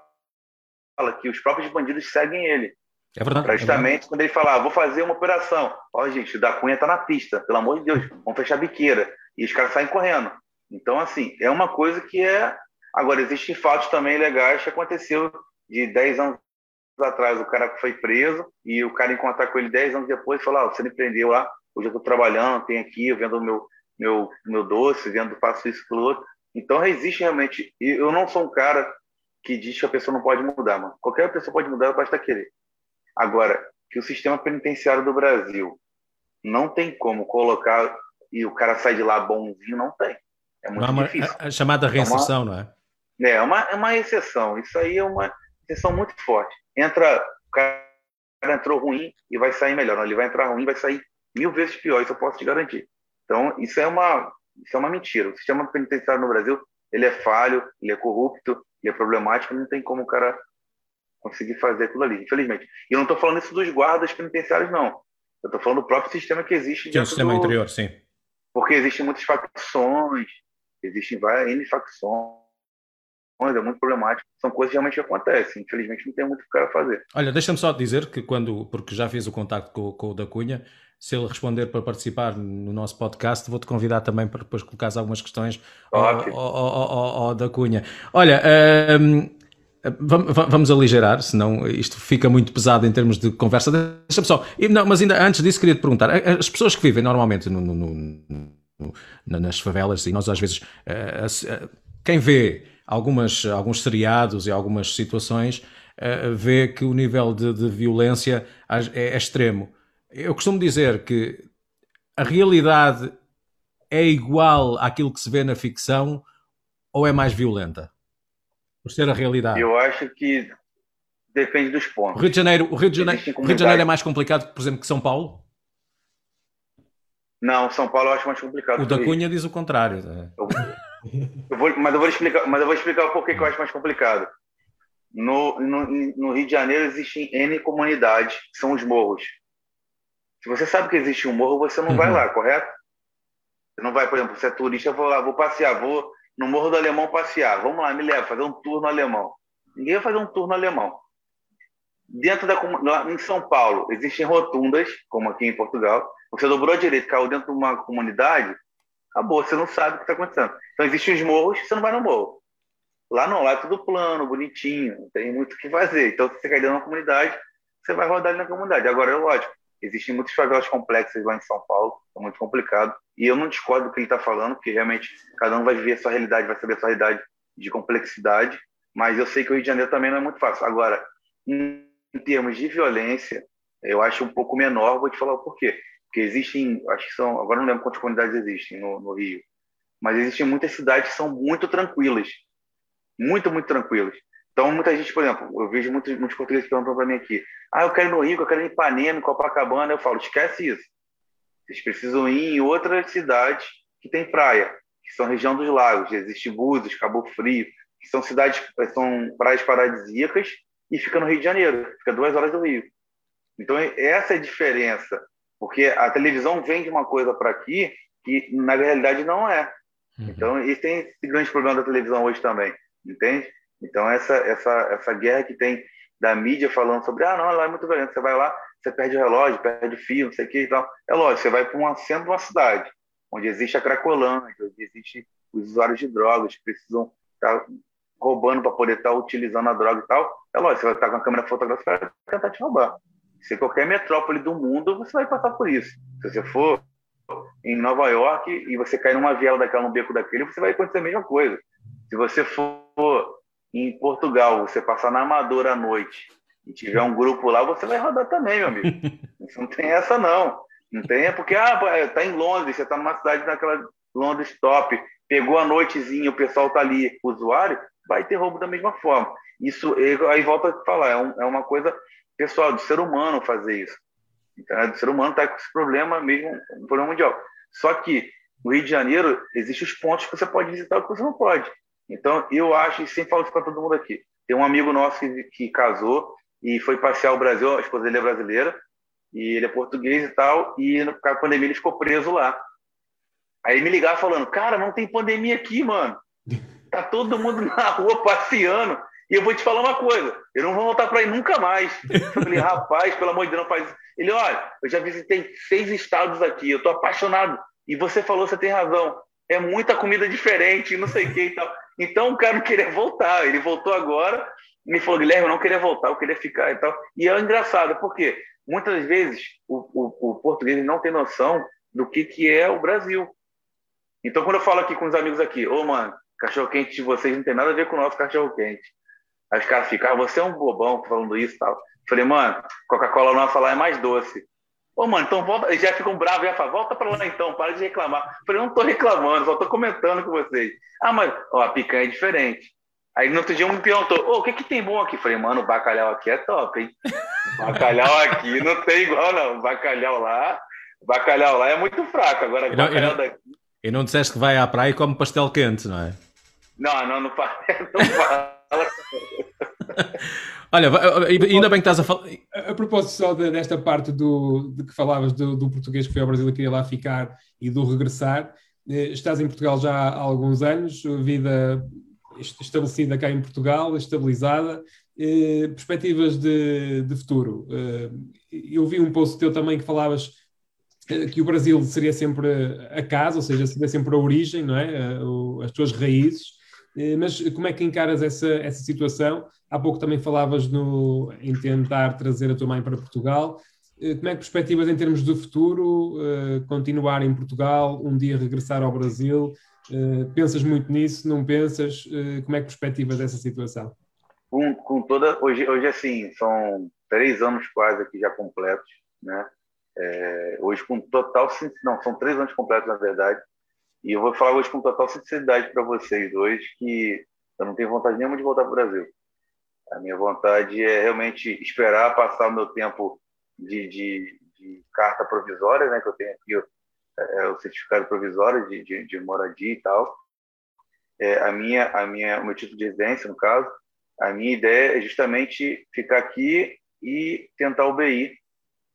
fala que os próprios bandidos seguem ele. É verdade. Justamente é quando ele fala, ah, vou fazer uma operação. Ó, gente, o da Cunha tá na pista, pelo amor de Deus, vamos fechar a biqueira. E os caras saem correndo. Então, assim, é uma coisa que é. Agora, existem fatos também legais que aconteceu de 10 anos atrás. O cara foi preso e o cara encontrar com ele 10 anos depois e falar: ah, você me prendeu lá, hoje eu estou trabalhando, tenho aqui, eu vendo meu, meu, meu doce, vendo, faço isso, aquilo outro. Então, existe realmente. E eu não sou um cara que diz que a pessoa não pode mudar, mano. Qualquer pessoa pode mudar, basta querer. Agora, que o sistema penitenciário do Brasil não tem como colocar e o cara sai de lá bonzinho, não tem. É muito uma, difícil. A, chamada reinserção, é uma, não é? É, é uma, é uma exceção. Isso aí é uma exceção muito forte. Entra, o cara entrou ruim e vai sair melhor. Não, ele vai entrar ruim e vai sair mil vezes pior, isso eu posso te garantir. Então, isso é uma, isso é uma mentira. O sistema penitenciário no Brasil, ele é falho, ele é corrupto, e é problemático, não tem como o cara conseguir fazer aquilo ali, infelizmente. E eu não estou falando isso dos guardas penitenciários, não. Eu estou falando do próprio sistema que existe. Que é o sistema do... interior, sim. Porque existem muitas facções, existem várias N facções, é muito problemático. São coisas que realmente acontecem. Infelizmente, não tem muito o que o cara fazer. Olha, deixa-me só dizer que quando, porque já fiz o contacto com, com o da Cunha, se ele responder para participar no nosso podcast, vou-te convidar também para depois colocar algumas questões ao, ao, ao, da Cunha. Olha, um, vamos aligerar, senão isto fica muito pesado em termos de conversa. Deixa-me só, não, mas ainda antes disso queria te perguntar, as pessoas que vivem normalmente no, no, no, nas favelas, e nós às vezes, uh, uh, quem vê algumas, alguns seriados e algumas situações, uh, vê que o nível de, de violência é, é, extremo. Eu costumo dizer que a realidade é igual àquilo que se vê na ficção ou é mais violenta? Por ser a realidade. Eu acho que depende dos pontos. O Rio de Janeiro, o Rio de Janeiro, Rio de Janeiro é mais complicado, por exemplo, que São Paulo? Não, São Paulo eu acho mais complicado. O da Cunha diz o contrário. É. Eu, eu vou, mas eu vou explicar, mas eu vou explicar o porquê que eu acho mais complicado. No, no, no, Rio de Janeiro existem N comunidades, que são os morros. Se você sabe que existe um morro, você não uhum. vai lá, correto? Você não vai, por exemplo, você é turista, eu vou lá, vou passear, vou no Morro do Alemão passear. Vamos lá, me leva, fazer um tour no alemão. Ninguém vai fazer um tour no alemão. Dentro da em São Paulo, existem rotundas, como aqui em Portugal. Você dobrou a direita, caiu dentro de uma comunidade, acabou, você não sabe o que está acontecendo. Então existem os morros, você não vai no morro. Lá não, lá é tudo plano, bonitinho, não tem muito o que fazer. Então, se você cair dentro de uma comunidade, você vai rodar ali na comunidade. Agora, é lógico, existem muitas favelas complexas lá em São Paulo, é muito complicado. E eu não discordo do que ele está falando, porque realmente cada um vai viver a sua realidade, vai saber a sua realidade de complexidade. Mas eu sei que o Rio de Janeiro também não é muito fácil. Agora, em, termos de violência, eu acho um pouco menor, vou te falar o porquê. Porque existem, acho que são, agora não lembro quantas comunidades existem no, no Rio, mas existem muitas cidades que são muito tranquilas muito, muito tranquilos. Então, muita gente, por exemplo, eu vejo muitos, muitos portugueses perguntando para mim aqui: ah, eu quero ir no Rio, eu quero ir em Ipanema, em Copacabana. Eu falo: esquece isso. Vocês precisam ir em outras cidades que tem praia, que são região dos lagos. Existe Búzios, Cabo Frio, que são cidades, são praias paradisíacas e fica no Rio de Janeiro, fica duas horas do Rio. Então, essa é a diferença, porque a televisão vende uma coisa para aqui que na realidade não é. Uhum. Então, esse tem esse grande problema da televisão hoje também entende? Então, essa, essa, essa guerra que tem da mídia falando sobre, ah, não, lá é muito violento, você vai lá, você perde o relógio, perde o fio, não sei o que e tal. É lógico, você vai para um centro de uma cidade, onde existe a cracolândia, onde existe os usuários de drogas que precisam estar roubando para poder estar utilizando a droga e tal. É lógico, você vai estar com a câmera fotográfica para tentar te roubar. Se qualquer metrópole do mundo, você vai passar por isso. Se você for em Nova York e você cair numa viela daquela, num beco daquele, você vai acontecer a mesma coisa. Se você for em Portugal, você passar na Amadora à noite e tiver um grupo lá, você vai rodar também, meu amigo. não tem essa, não. Não tem, é porque ah, tá em Londres, você tá numa cidade naquela Londres top, pegou a noitezinha, o pessoal tá ali, usuário, vai ter roubo da mesma forma. Isso, aí volta a falar, é, um, é uma coisa pessoal, do ser humano fazer isso. Então, é do ser humano tá com esse problema mesmo, um problema mundial. Só que no Rio de Janeiro, existem os pontos que você pode visitar que você não pode. Então, eu acho, e sempre falo isso para todo mundo aqui, tem um amigo nosso que, que casou e foi passear o Brasil, a esposa dele é brasileira, e ele é português e tal, e no a pandemia ele ficou preso lá. Aí me ligaram falando, cara, não tem pandemia aqui, mano. Tá todo mundo na rua passeando. E eu vou te falar uma coisa, eu não vou voltar para aí nunca mais. Eu falei, rapaz, pelo amor de Deus, não faz isso. Ele, olha, eu já visitei seis estados aqui, eu tô apaixonado. E você falou, você tem razão. É muita comida diferente, não sei o que e tal. Então o cara não queria voltar, ele voltou agora, me falou, Guilherme, eu não queria voltar, eu queria ficar e tal. E é engraçado, porque muitas vezes o, o, o português não tem noção do que, que é o Brasil. Então quando eu falo aqui com os amigos aqui, ô oh, mano, cachorro-quente de vocês não tem nada a ver com o nosso cachorro-quente. Aí os caras ficam, ah, você é um bobão falando isso e tal. falei, mano, Coca-Cola vai falar é mais doce. Ô, mano, então volta. Já ficam bravos, já falam, volta pra lá então, para de reclamar. Eu falei, não tô reclamando, só tô comentando com vocês. Ah, mas, ó, a picanha é diferente. Aí no outro dia um me perguntou, ô, o que que tem bom aqui? Eu falei, mano, o bacalhau aqui é top, hein? O bacalhau aqui não tem igual, não. O bacalhau lá, o bacalhau lá é muito fraco. Agora, o bacalhau daqui. E não disseste que vai à praia e come pastel quente, não é? Não, não, não. Não fala. Olha, ainda bem que estás a falar. A, propósito só desta parte do, de que falavas do, do, português que foi ao Brasil e queria lá ficar e do regressar, eh, estás em Portugal já há alguns anos, vida estabelecida cá em Portugal, estabilizada, eh, perspectivas de, de futuro. Eh, eu vi um post teu também que falavas que o Brasil seria sempre a casa, ou seja, seria sempre a origem, não é? As tuas raízes. Mas como é que encaras essa, essa situação? Há pouco também falavas no, em tentar trazer a tua mãe para Portugal. Eh, como é que perspectivas em termos de futuro? Uh, continuar em Portugal, um dia regressar ao Brasil? Pensas muito nisso? Não pensas? Como é que perspectivas essa situação? com, com toda. Hoje, hoje, assim, são três anos quase aqui já completos, né? É, hoje, com total. Não, são três anos completos, na verdade. E eu vou falar hoje com total sinceridade para vocês dois que eu não tenho vontade nenhuma de voltar para o Brasil. A minha vontade é realmente esperar passar o meu tempo de, de, de carta provisória, né, que eu tenho aqui é, o certificado provisório de, de, de moradia e tal. É, a minha, a minha, o meu título de residência, no caso, a minha ideia é justamente ficar aqui e tentar o BI,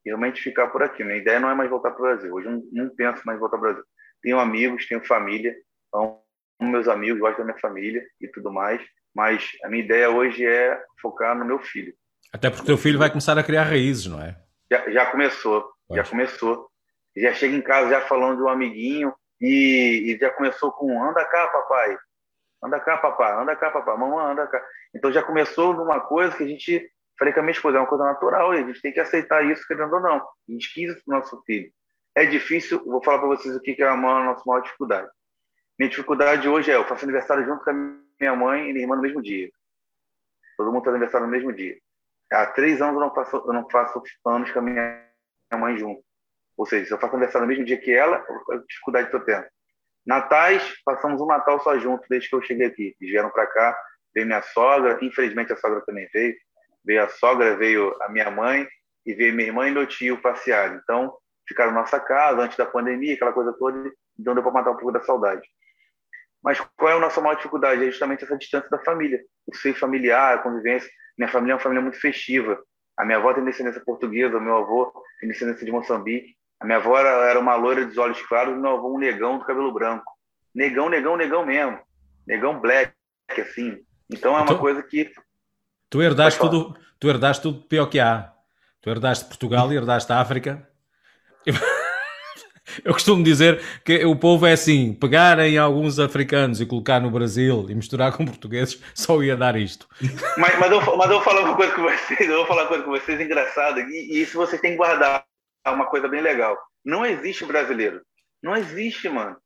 realmente ficar por aqui. Minha ideia não é mais voltar para o Brasil. Hoje eu não, não penso mais voltar para o Brasil. Tenho amigos, tenho família, amo meus amigos, gosto da minha família e tudo mais, mas a minha ideia hoje é focar no meu filho. Até porque teu filho vai começar a criar raízes, não é? Já, já começou, Pode. já começou. Já chega em casa já falando de um amiguinho e, e, já começou com anda cá, papai, anda cá, papai, anda cá, papai, mamãe, anda cá. Então já começou numa coisa que a gente, falei com a minha esposa, é uma coisa natural e a gente tem que aceitar isso, querendo ou não. A gente quis isso para o nosso filho. É difícil, vou falar para vocês o que é a, nossa maior dificuldade. Minha dificuldade hoje é, eu faço aniversário junto com a minha mãe e minha irmã no mesmo dia. Todo mundo faz aniversário no mesmo dia. Há três anos eu não faço, eu não faço anos com a minha mãe junto. Ou seja, se eu faço aniversário no mesmo dia que ela, a dificuldade que eu tenho. Natais, passamos um Natal só junto desde que eu cheguei aqui. Eles vieram para cá, veio minha sogra, infelizmente a sogra também veio. Veio a sogra, veio a minha mãe, e veio minha irmã e meu tio passear. Então, ficaram na nossa casa antes da pandemia, aquela coisa toda, então deu para matar um pouco da saudade. Mas qual é a nossa maior dificuldade? É justamente essa distância da família, o seio familiar, a convivência. Minha família é uma família muito festiva. A minha avó tem descendência portuguesa, o meu avô tem descendência de Moçambique. A minha avó era uma loira dos olhos claros e meu avô um negão do cabelo branco. Negão, negão, negão mesmo. Negão black, assim. Então é uma então, coisa que. Tu herdaste tudo, tu herdaste tudo pior que há. Tu herdaste Portugal e herdaste a África Eu costumo dizer que o povo é assim: pegarem alguns africanos e colocar no Brasil e misturar com portugueses, só ia dar isto. Mas, mas, eu, mas eu vou falar uma coisa com vocês, eu vou falar uma coisa com vocês engraçada, e, e isso vocês têm que guardar. É uma coisa bem legal. Não existe brasileiro. Não existe, mano.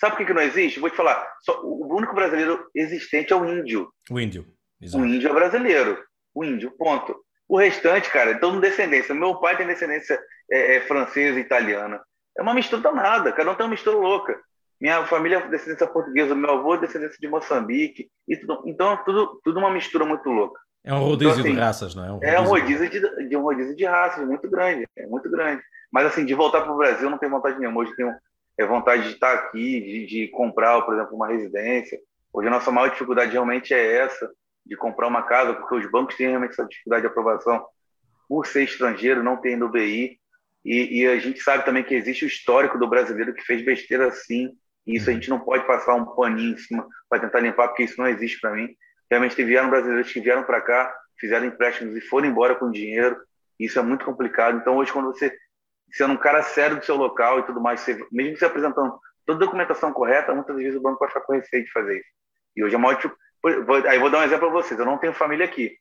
Sabe por que, que não existe? Vou te falar. Só, o único brasileiro existente é o índio. O índio. Exato. O índio é brasileiro. O índio, ponto. O restante, cara, então descendência. Meu pai tem descendência é, é, francesa e italiana. É uma mistura danada, cada um tem uma mistura louca. Minha família é descendência portuguesa, meu avô é descendência de Moçambique. Tudo, então, tudo, tudo uma mistura muito louca. É um rodízio então, assim, de raças, não é? Um rodízio, é um rodízio de, de, um rodízio de raças, muito grande, é muito grande. Mas assim, de voltar para o Brasil não tenho vontade nenhuma. Hoje tenho é, vontade de estar aqui, de, de comprar, por exemplo, uma residência. Hoje a nossa maior dificuldade realmente é essa, de comprar uma casa, porque os bancos têm realmente essa dificuldade de aprovação por ser estrangeiro, não tem no BI. E, e, a gente sabe também que existe o histórico do brasileiro que fez besteira assim, e isso a gente não pode passar um paninho em cima para tentar limpar, porque isso não existe para mim. Realmente vieram brasileiros que vieram para cá, fizeram empréstimos e foram embora com dinheiro, isso é muito complicado. Então, hoje, quando você sendo um cara sério do seu local e tudo mais, você, mesmo você apresentando toda a documentação correta, muitas vezes o banco vai ficar com receio de fazer isso. E hoje é maior tipo. Aí vou dar um exemplo para vocês: eu não tenho família aqui.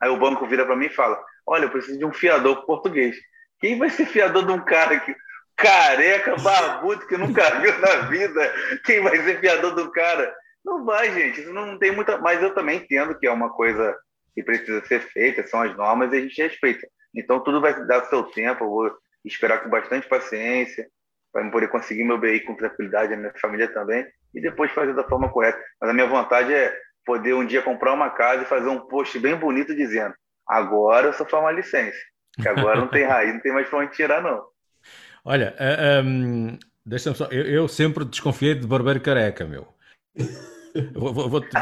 Aí o banco vira para mim e fala: Olha, eu preciso de um fiador português. Quem vai ser fiador de um cara que careca, barbudo, que nunca viu na vida? Quem vai ser fiador do cara? Não vai, gente. Isso não tem muita. Mas eu também entendo que é uma coisa que precisa ser feita, são as normas e a gente respeita. Então tudo vai dar seu tempo. Eu vou esperar com bastante paciência para poder conseguir meu BI com tranquilidade, a minha família também, e depois fazer da forma correta. Mas a minha vontade é poder um dia comprar uma casa e fazer um post bem bonito dizendo Agora eu só formar licença. Que agora não tem raiz, não tem mais para onde tirar, não. Olha, uh, eh, um, deixa-me só. Eu, eu, sempre desconfiei de barbeiro careca, meu. Vou, vou, vou...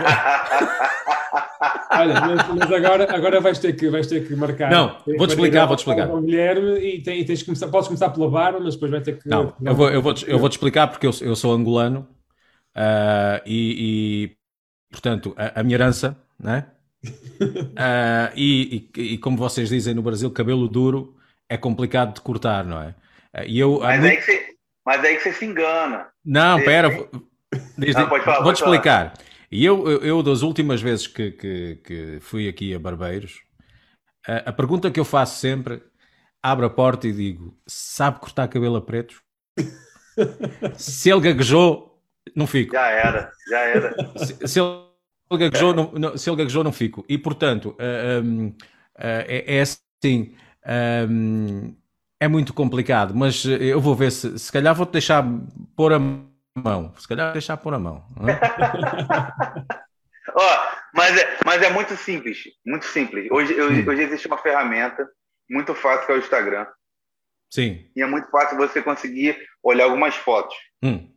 Olha, mas, mas, agora, agora vais, ter que, vais ter que marcar. Não, vou-te explicar, vou-te explicar. O Guilherme e, tem, e tens que começar, podes começar pela barba, mas depois vai ter que. Não, eu vou, eu vou, eu vou-te explicar porque eu, eu sou angolano uh, e, e, portanto, a, a minha herança, né? Uh, e, e, e, como vocês dizem no Brasil, cabelo duro é complicado de cortar, não é? Uh, e eu, mas, muito... aí que você, mas aí que você se engana. Não, pera, vou-te explicar. E eu, eu, eu, das últimas vezes que, que, que fui aqui a Barbeiros, a, a pergunta que eu faço sempre, abro a porta e digo: sabe cortar cabelo a pretos? se ele gaguejou, não fico. Já era, já era. Se, se ele ele gaguejou, não, não, se ele gaguejou, não fico. E, portanto, uh, um, uh, é, é, assim, um, é muito complicado, mas eu vou ver se, se calhar vou-te deixar pôr a mão. Se calhar vou deixar pôr a mão. oh, mas, é, mas é muito simples, muito simples. Hoje, hum. hoje existe uma ferramenta muito fácil que é o Instagram. Sim. E é muito fácil você conseguir olhar algumas fotos. Hum.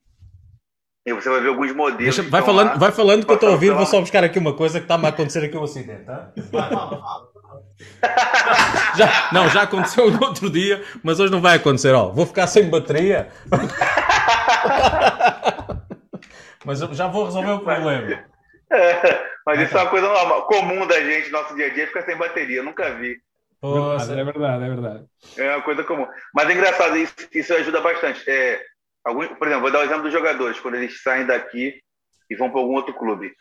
E você vai ver alguns modelos. Deixa, vai, falando, lá, vai falando que eu estou ouvindo, vou só buscar aqui uma coisa que está a acontecer aqui um acidente, tá? já, não, já aconteceu no outro dia, mas hoje não vai acontecer. Ó, vou ficar sem bateria. mas já vou resolver o problema. É, mas isso é uma coisa normal, comum da gente, nosso dia a dia, ficar sem bateria. Eu nunca vi. Nossa. É verdade, é verdade. É uma coisa comum. Mas é engraçado, isso, isso ajuda bastante. É, algum, por exemplo, vou dar o exemplo dos jogadores, quando eles saem daqui e vão para algum outro clube.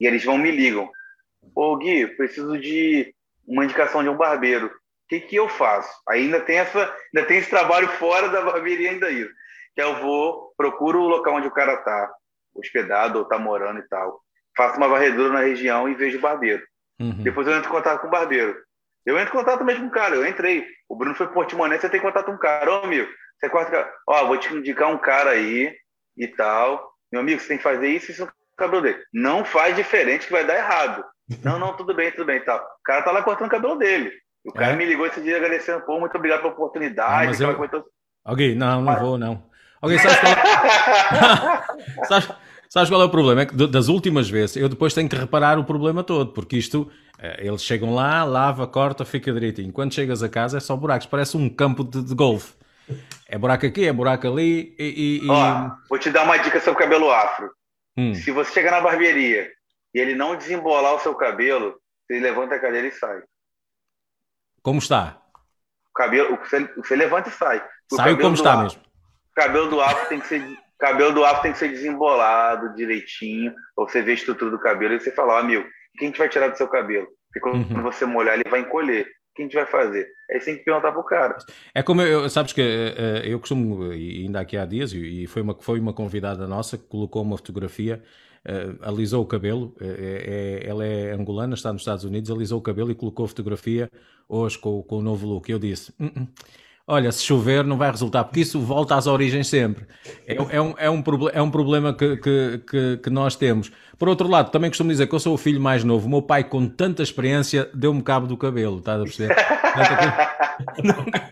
E eles vão me ligam. Ô Gui, preciso de uma indicação de um barbeiro. O que, que eu faço? Aí ainda tem, essa, ainda tem esse trabalho fora da barbearia ainda isso. Que eu vou, procuro o local onde o cara tá hospedado ou tá morando e tal. Faço uma varredura na região e vejo o barbeiro. Uhum. Depois eu entro em contato com o barbeiro. Eu entro em contato mesmo com o cara, eu entrei. O Bruno foi Portimonense, você tem contato com um cara. Ô, amigo, você corta. Ó, vou te indicar um cara aí e tal. Meu amigo, você tem que fazer isso e isso no cabelo dele. Não faz diferente que vai dar errado. Não, não, tudo bem, tudo bem e tal. O cara tá lá cortando o cabelo dele. O cara é? me ligou esse dia agradecendo, pô, muito obrigado pela oportunidade. Não, mas eu... coisa... Alguém, não, não vou, não. Alguém sabe qual... sabe, Sabes qual é o problema? É que das últimas vezes eu depois tenho que reparar o problema todo, porque isto, eh, eles chegam lá, lava, corta, fica direitinho. Quando chegas a casa é só buracos, parece um campo de, de golfe. É buraco aqui, é buraco ali e. e... Ó, vou te dar uma dica sobre cabelo afro. Hum. Se você chegar na barbearia e ele não desembolar o seu cabelo, você levanta a cadeira e sai. Como está? O cabelo, você, você levanta e sai. O sai como está afro, mesmo. O cabelo do afro tem que ser cabelo do afro tem que ser desembolado direitinho, ou você vê a estrutura do cabelo e você fala, ó, oh, amigo, o que a gente vai tirar do seu cabelo? Porque quando uhum. você molhar, ele vai encolher. O que a gente vai fazer? Aí você tem que perguntar pro cara. É como eu, sabes que uh, eu costumo, ainda aqui há dias, e foi uma, foi uma convidada nossa que colocou uma fotografia, alisou o cabelo, é, ela é angolana, está nos Estados Unidos, alisou o cabelo e colocou a fotografia hoje com, com o novo look. Eu disse, -uh olha, se chover não vai resultar, porque isso volta às origens sempre. É, é um, é um, é um problema que, que, que, que, nós temos. Por outro lado, também costumo dizer que eu sou o filho mais novo. O meu pai, com tanta experiência, deu-me cabo do cabelo, estás a perceber? nunca,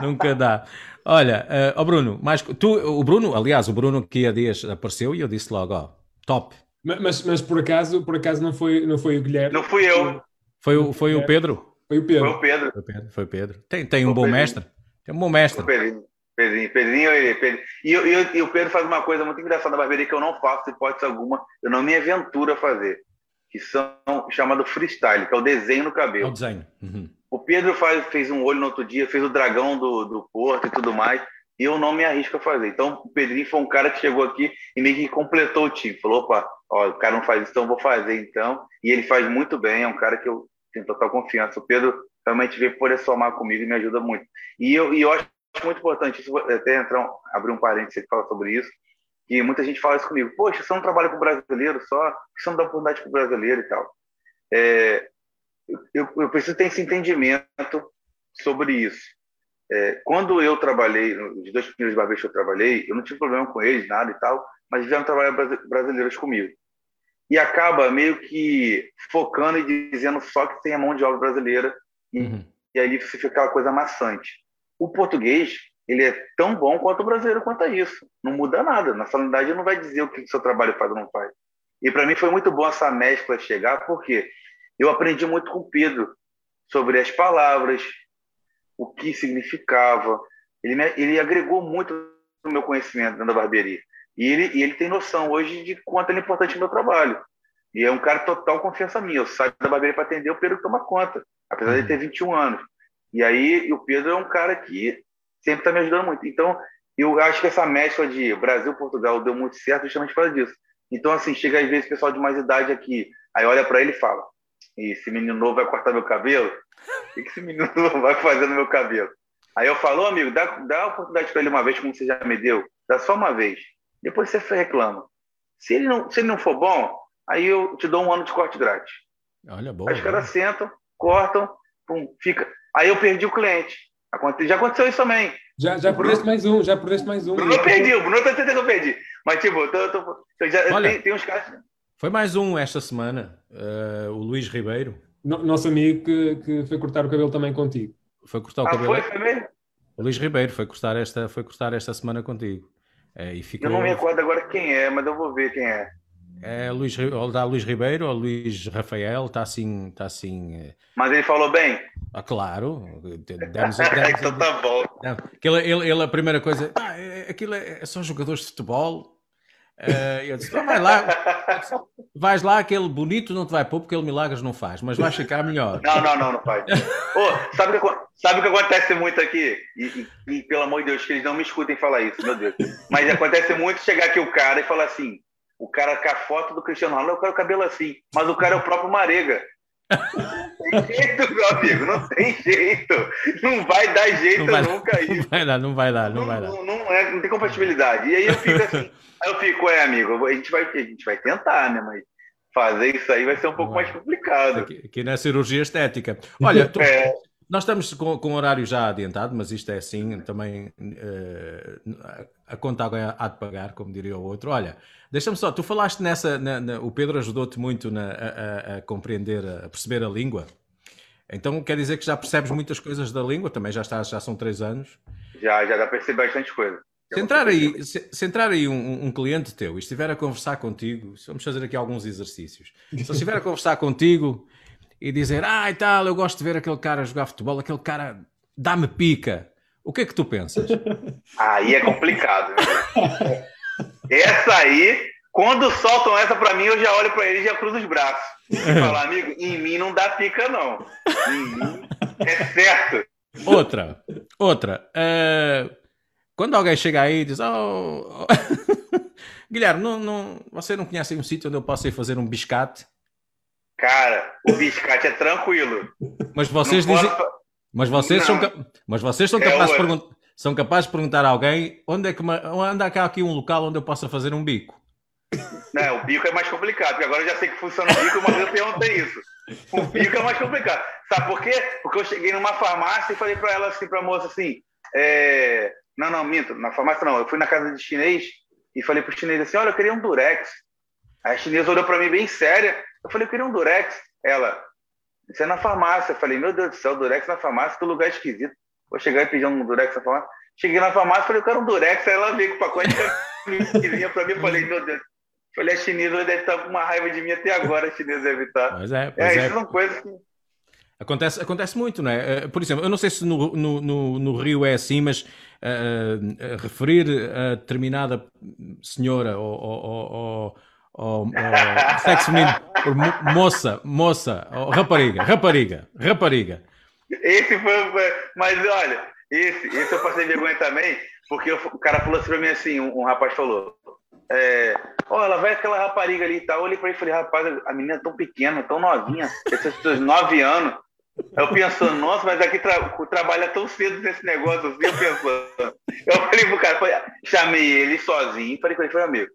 nunca dá. Olha, uh, oh Bruno, mais, tu, o Bruno, aliás, o Bruno que há dias apareceu e eu disse logo, ó, oh, top. Mas, mas por acaso, por acaso não foi, não foi o Guilherme? Não fui eu. Foi o, foi o Pedro? Foi o Pedro. Foi o Pedro. Foi o Pedro. Foi o Pedro. Tem, tem um bom Pedrinho. mestre. Tem um bom mestre. O Pedrinho. Pedrinho, Pedrinho, Pedrinho. E, e, e, o Pedro faz uma coisa muito engraçada na barbearia que eu não faço, hipótese alguma, eu não me aventuro a fazer, que são chamado freestyle, que é o desenho no cabelo. É o desenho. Uhum. O Pedro faz, fez um olho no outro dia, fez o dragão do, do Porto e tudo mais, e eu não me arrisco a fazer. Então, o Pedrinho foi um cara que chegou aqui e meio que completou o time. Falou, opa, ó, o cara não faz isso, então eu vou fazer então. E ele faz muito bem, é um cara que eu tenho total confiança. O Pedro realmente veio poder somar comigo e me ajuda muito. E eu, e eu acho muito importante, isso, até entrar, abrir um parênteses e falar sobre isso, que muita gente fala isso comigo, poxa, você não trabalha com brasileiro só, você não dá oportunidade para o brasileiro e tal. É, eu, eu, preciso ter esse entendimento sobre isso. É, quando eu trabalhei, os dois primeiros barbeiros que eu trabalhei, eu não tive problema com eles, nada e tal, mas vieram trabalhar brasileiros comigo. E acaba meio que focando e dizendo só que tem a mão de obra brasileira Uhum. E aí você fica aquela coisa maçante. O português, ele é tão bom quanto o brasileiro quanto a isso. Não muda nada. Na nacionalidade não vai dizer o que o seu trabalho faz ou não faz. E para mim foi muito bom essa mescla chegar, porque eu aprendi muito com o Pedro sobre as palavras, o que significava. Ele, me, ele agregou muito no meu conhecimento dentro da barbearia. E ele, e ele tem noção hoje de quanto é importante o meu trabalho. E é um cara total confiança minha. Eu saio da barbearia para atender, o Pedro toma conta apesar uhum. de ter 21 anos. E aí o Pedro é um cara que sempre está me ajudando muito. Então, eu acho que essa mescla de Brasil-Portugal deu muito certo justamente por causa disso. Então, assim, chega às vezes pessoal de mais idade aqui, aí olha para ele e fala: esse menino novo vai cortar meu cabelo? O que esse menino novo vai fazer no meu cabelo? Aí eu falo, amigo, dá, dá a oportunidade para ele uma vez, como você já me deu, dá só uma vez. Depois você reclama. Se ele não, se ele não for bom, aí eu te dou um ano de corte grátis. Olha, boa. Aí os caras sentam, cortam, pum, fica. Aí eu perdi o cliente. Já aconteceu isso também. Já, já perdeste mais um, já perdeste mais um. Bruno eu perdi, o Bruno eu tô entendendo que eu perdi. Mas, tipo, eu tô, eu tô, eu já, Olha, tem, tem, uns caras. Foi mais um esta semana, uh, o Luís Ribeiro. No, nosso amigo que, que foi cortar o cabelo também contigo. Foi cortar o ah, cabelo. Foi, foi mesmo? O Luís Ribeiro foi cortar esta, foi cortar esta semana contigo. É, e ficou... Eu não me recordo agora quem é, mas eu vou ver quem é. É Luís, dá Luís Ribeiro ou Luís Rafael, está assim, está assim. Eh, mas ele falou bem? Ah, claro. Demos, demos, então tá bom. Aquilo, ele, ele, a primeira coisa, ah, é, aquilo é, são jogadores de futebol, Uh, eu disse: vai lá, vais lá, aquele bonito não te vai pôr porque ele milagres não faz, mas vais ficar melhor. Não, não, não, não faz. oh, sabe, sabe o que acontece muito aqui? E, e, e, pelo amor de Deus, que eles não me escutem falar isso, meu Deus. Mas acontece muito chegar aqui o cara e falar assim: o cara com a foto do Cristiano Ronaldo, eu quero cabelo assim, mas o cara é o próprio Marega. Não tem jeito, meu amigo, não tem jeito. Não vai dar jeito vai, nunca isso. Não vai dar, não vai dar, não, não vai dar. Não, não, é, não tem compatibilidade. E aí eu fico assim. Aí eu fico, é, amigo, a gente vai, a gente vai tentar, né? Mas fazer isso aí vai ser um pouco mais complicado. Aqui, aqui não é cirurgia estética. Olha, tu, é. Nós estamos com, com o horário já adiantado, mas isto é assim, também uh, a conta alguém há de pagar, como diria o outro. Olha, deixa-me só, tu falaste nessa, na, na, o Pedro ajudou-te muito na, a, a, compreender, a perceber a língua. Então quer dizer que já percebes muitas coisas da língua, também já estás, já são três anos. Já, já dá para perceber bastante coisa. Se entrar aí, se, se entrar aí um, um, cliente teu e estiver a conversar contigo, vamos fazer aqui alguns exercícios. Se estiver a conversar contigo e dizer, ah, e tal, eu gosto de ver aquele cara jogar futebol, aquele cara dá-me pica, o que é que tu pensas? Aí é complicado. Essa aí, quando soltam essa para mim, eu já olho para ele e já cruzo os braços. E falo, amigo, em mim não dá pica, não. Em mim é certo. Outra, outra. Uh quando alguém chega aí e diz: Oh, oh. Guilherme, não, não, você não conhece um sítio onde eu posso ir fazer um biscate? Cara, o biscate é tranquilo. Mas vocês não dizem. Posso... Mas vocês, são, mas vocês são, é capazes de pergun... são capazes de perguntar a alguém onde é que que há aqui um local onde eu possa fazer um bico? Não, o bico é mais complicado, porque agora eu já sei que funciona o bico, mas eu perguntei isso. O bico é mais complicado. Sabe por quê? Porque eu cheguei numa farmácia e falei para ela assim, para a moça assim, é, não, não, minto. Na farmácia não. Eu fui na casa de chinês e falei pro chinês assim: olha, eu queria um durex. A chinesa olhou para mim bem séria. Eu falei: eu queria um durex. Ela, isso é na farmácia. Eu falei: meu Deus do céu, durex na farmácia, que lugar esquisito. Vou chegar e pedir um durex na farmácia. Cheguei na farmácia falei: eu quero um durex. Aí ela veio com o pacote de vinha para mim. Eu falei: meu Deus. falei: a chinesa deve estar com uma raiva de mim até agora. A chinesa deve estar. Pois é, pois é. é. Isso são coisas que. Acontece, acontece muito, não é? Eh, por exemplo, eu não sei se no, no, no, no Rio é assim, mas uh, referir a determinada senhora ou, ou, ou, ou sexo feminino por moça, moça, ou rapariga, rapariga, rapariga. Esse foi, foi, mas olha, esse, esse eu passei vergonha também, porque eu, o cara falou assim pra mim assim, um, um rapaz falou, é, ó, ela vai aquela rapariga ali e tal. Eu olhei pra ele e falei, rapaz, a menina é tão pequena, tão novinha, esses seus nove anos. Eu pensando, nossa, mas aqui tra trabalha tão cedo nesse negócio assim, eu pensando. Eu falei pro cara, falei, chamei ele sozinho, falei com ele, falei, amigo,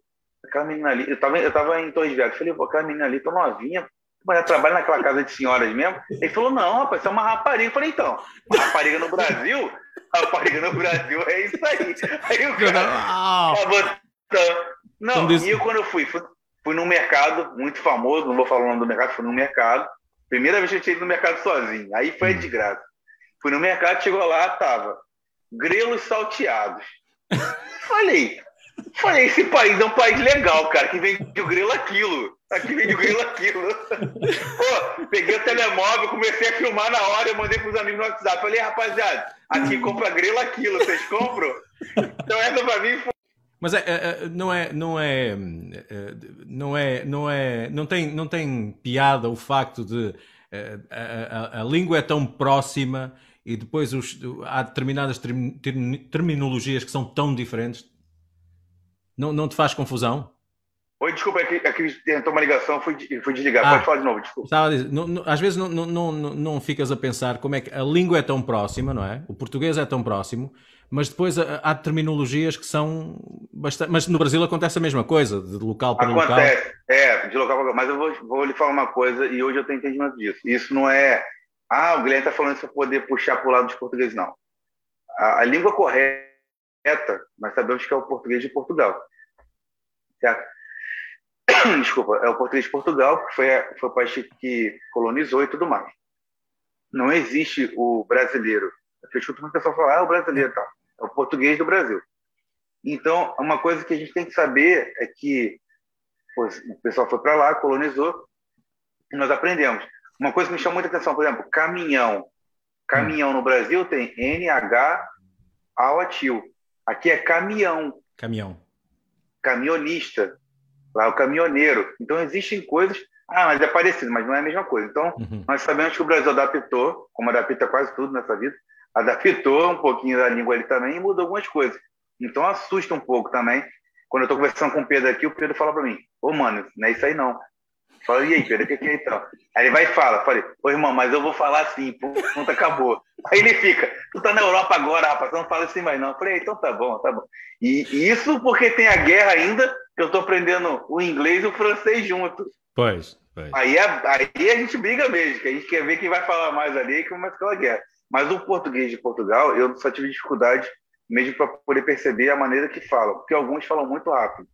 aquela menina ali, eu tava, eu tava em Torres Vedras, falei, pô, aquela menina ali tão novinha, mas ela trabalha naquela casa de senhoras mesmo? Ele falou, não, rapaz, isso é uma rapariga. Eu falei, então, rapariga no Brasil? Rapariga no Brasil é isso aí. Aí o cara. Não, não e eu quando eu fui, fui, fui num mercado muito famoso, não vou falar o nome do mercado, fui num mercado. Primeira vez que eu tinha ido no mercado sozinho. Aí foi hum. de graça. Fui no mercado, chegou lá, tava grelos salteados. falei, falei, esse país é um país legal, cara, que vende o grelo aquilo. Aqui vende o grelo aquilo. Pô, peguei o telemóvel, comecei a filmar na hora, eu mandei pros amigos no WhatsApp. Falei, rapaziada, aqui compra grelo aquilo, vocês compram? Então essa pra mim foi mas é, é, é, não é, não é, é, não é, não é, não tem, não tem piada o facto de é, a, a, a língua é tão próxima e depois os, há determinadas terminologias que são tão diferentes. Não, não te faz confusão? Oi, desculpa, é que, é que tentou uma ligação, fui, fui desligar. Ah, Pode falar de novo, desculpa. Estava a dizer, não, não, às vezes não, não, não, não ficas a pensar como é que a língua é tão próxima, não é? O português é tão próximo, mas depois há terminologias que são bastante. Mas no Brasil acontece a mesma coisa, de local para acontece, local. Acontece, é, de local para local. Mas eu vou, vou lhe falar uma coisa e hoje eu tenho entendimento disso. Isso não é. Ah, o Guilherme está falando isso para poder puxar para o lado dos portugueses, não. A, a língua correta, nós sabemos que é o português de Portugal. Certo? desculpa, é o português de Portugal, que foi, foi o país que colonizou e tudo mais. Não existe o brasileiro. Eu escuto muita pessoa falar, ah, o brasileiro tá. É o português do Brasil. Então, uma coisa que a gente tem que saber é que pô, o pessoal foi para lá, colonizou, e nós aprendemos. Uma coisa que me chama muita atenção, por exemplo, caminhão. Caminhão no Brasil tem NH atil. Aqui é caminhão. Caminhão. Caminhonista. Lá o caminhoneiro. Então existem coisas. Ah, mas é parecido, mas não é a mesma coisa. Então, uhum. nós sabemos que o Brasil adaptou, como adapta quase tudo nessa vida, adaptou um pouquinho da língua ali também e mudou algumas coisas. Então assusta um pouco também. Quando eu estou conversando com o Pedro aqui, o Pedro fala para mim: Ô, mano, não é isso aí não. Fala, e aí, Pedro, o que, que é então? Aí ele vai e fala, falei, ô irmão, mas eu vou falar assim, ponto, acabou. Aí ele fica, tu tá na Europa agora, rapaz, não fala assim mais não. Eu falei, então tá bom, tá bom. E, e isso porque tem a guerra ainda, que eu tô aprendendo o inglês e o francês junto. Pois, pois. Aí, aí a gente briga mesmo, que a gente quer ver quem vai falar mais ali e começa aquela guerra. Mas o português de Portugal, eu só tive dificuldade mesmo para poder perceber a maneira que falam, porque alguns falam muito rápido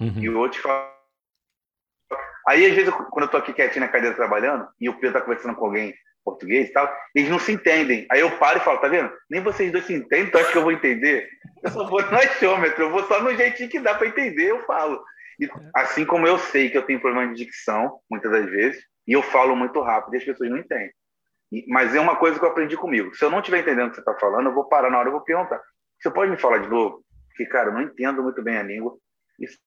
uhum. e outros falam Aí, às vezes, quando eu tô aqui quietinho na cadeira trabalhando, e o Pedro tá conversando com alguém português e tal, eles não se entendem. Aí eu paro e falo, tá vendo? Nem vocês dois se entendem, então acho que eu vou entender. Eu só vou no achômetro, eu vou só no jeitinho que dá para entender, eu falo. E, assim como eu sei que eu tenho problema de dicção, muitas das vezes, e eu falo muito rápido e as pessoas não entendem. Mas é uma coisa que eu aprendi comigo. Se eu não estiver entendendo o que você está falando, eu vou parar na hora e vou perguntar. Você pode me falar de novo? Porque, cara, eu não entendo muito bem a língua. Isso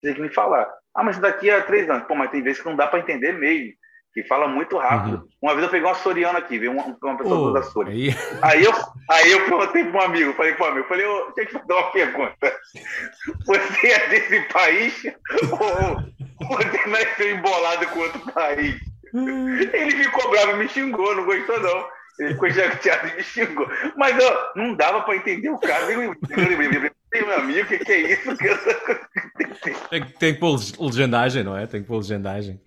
tem que me falar. Ah, mas daqui a três anos. Pô, mas tem vezes que não dá para entender mesmo. Que fala muito rápido. Uhum. Uma vez eu peguei uma soriana aqui, veio uma, uma pessoa oh, da Soria. Aí... aí... eu, aí eu perguntei para um amigo, falei para um amigo, falei, oh, deixa eu te fazer uma pergunta. Você é desse país ou você nasceu embolado com outro país? Ele me cobrava, me xingou, não gostou não. Ele ficou chateado e me xingou. Mas ó, não dava para entender o cara. Tem meu amigo, o que, que, é isso? tem, tem que pôr legendagem, não é? Tem que pôr legendagem.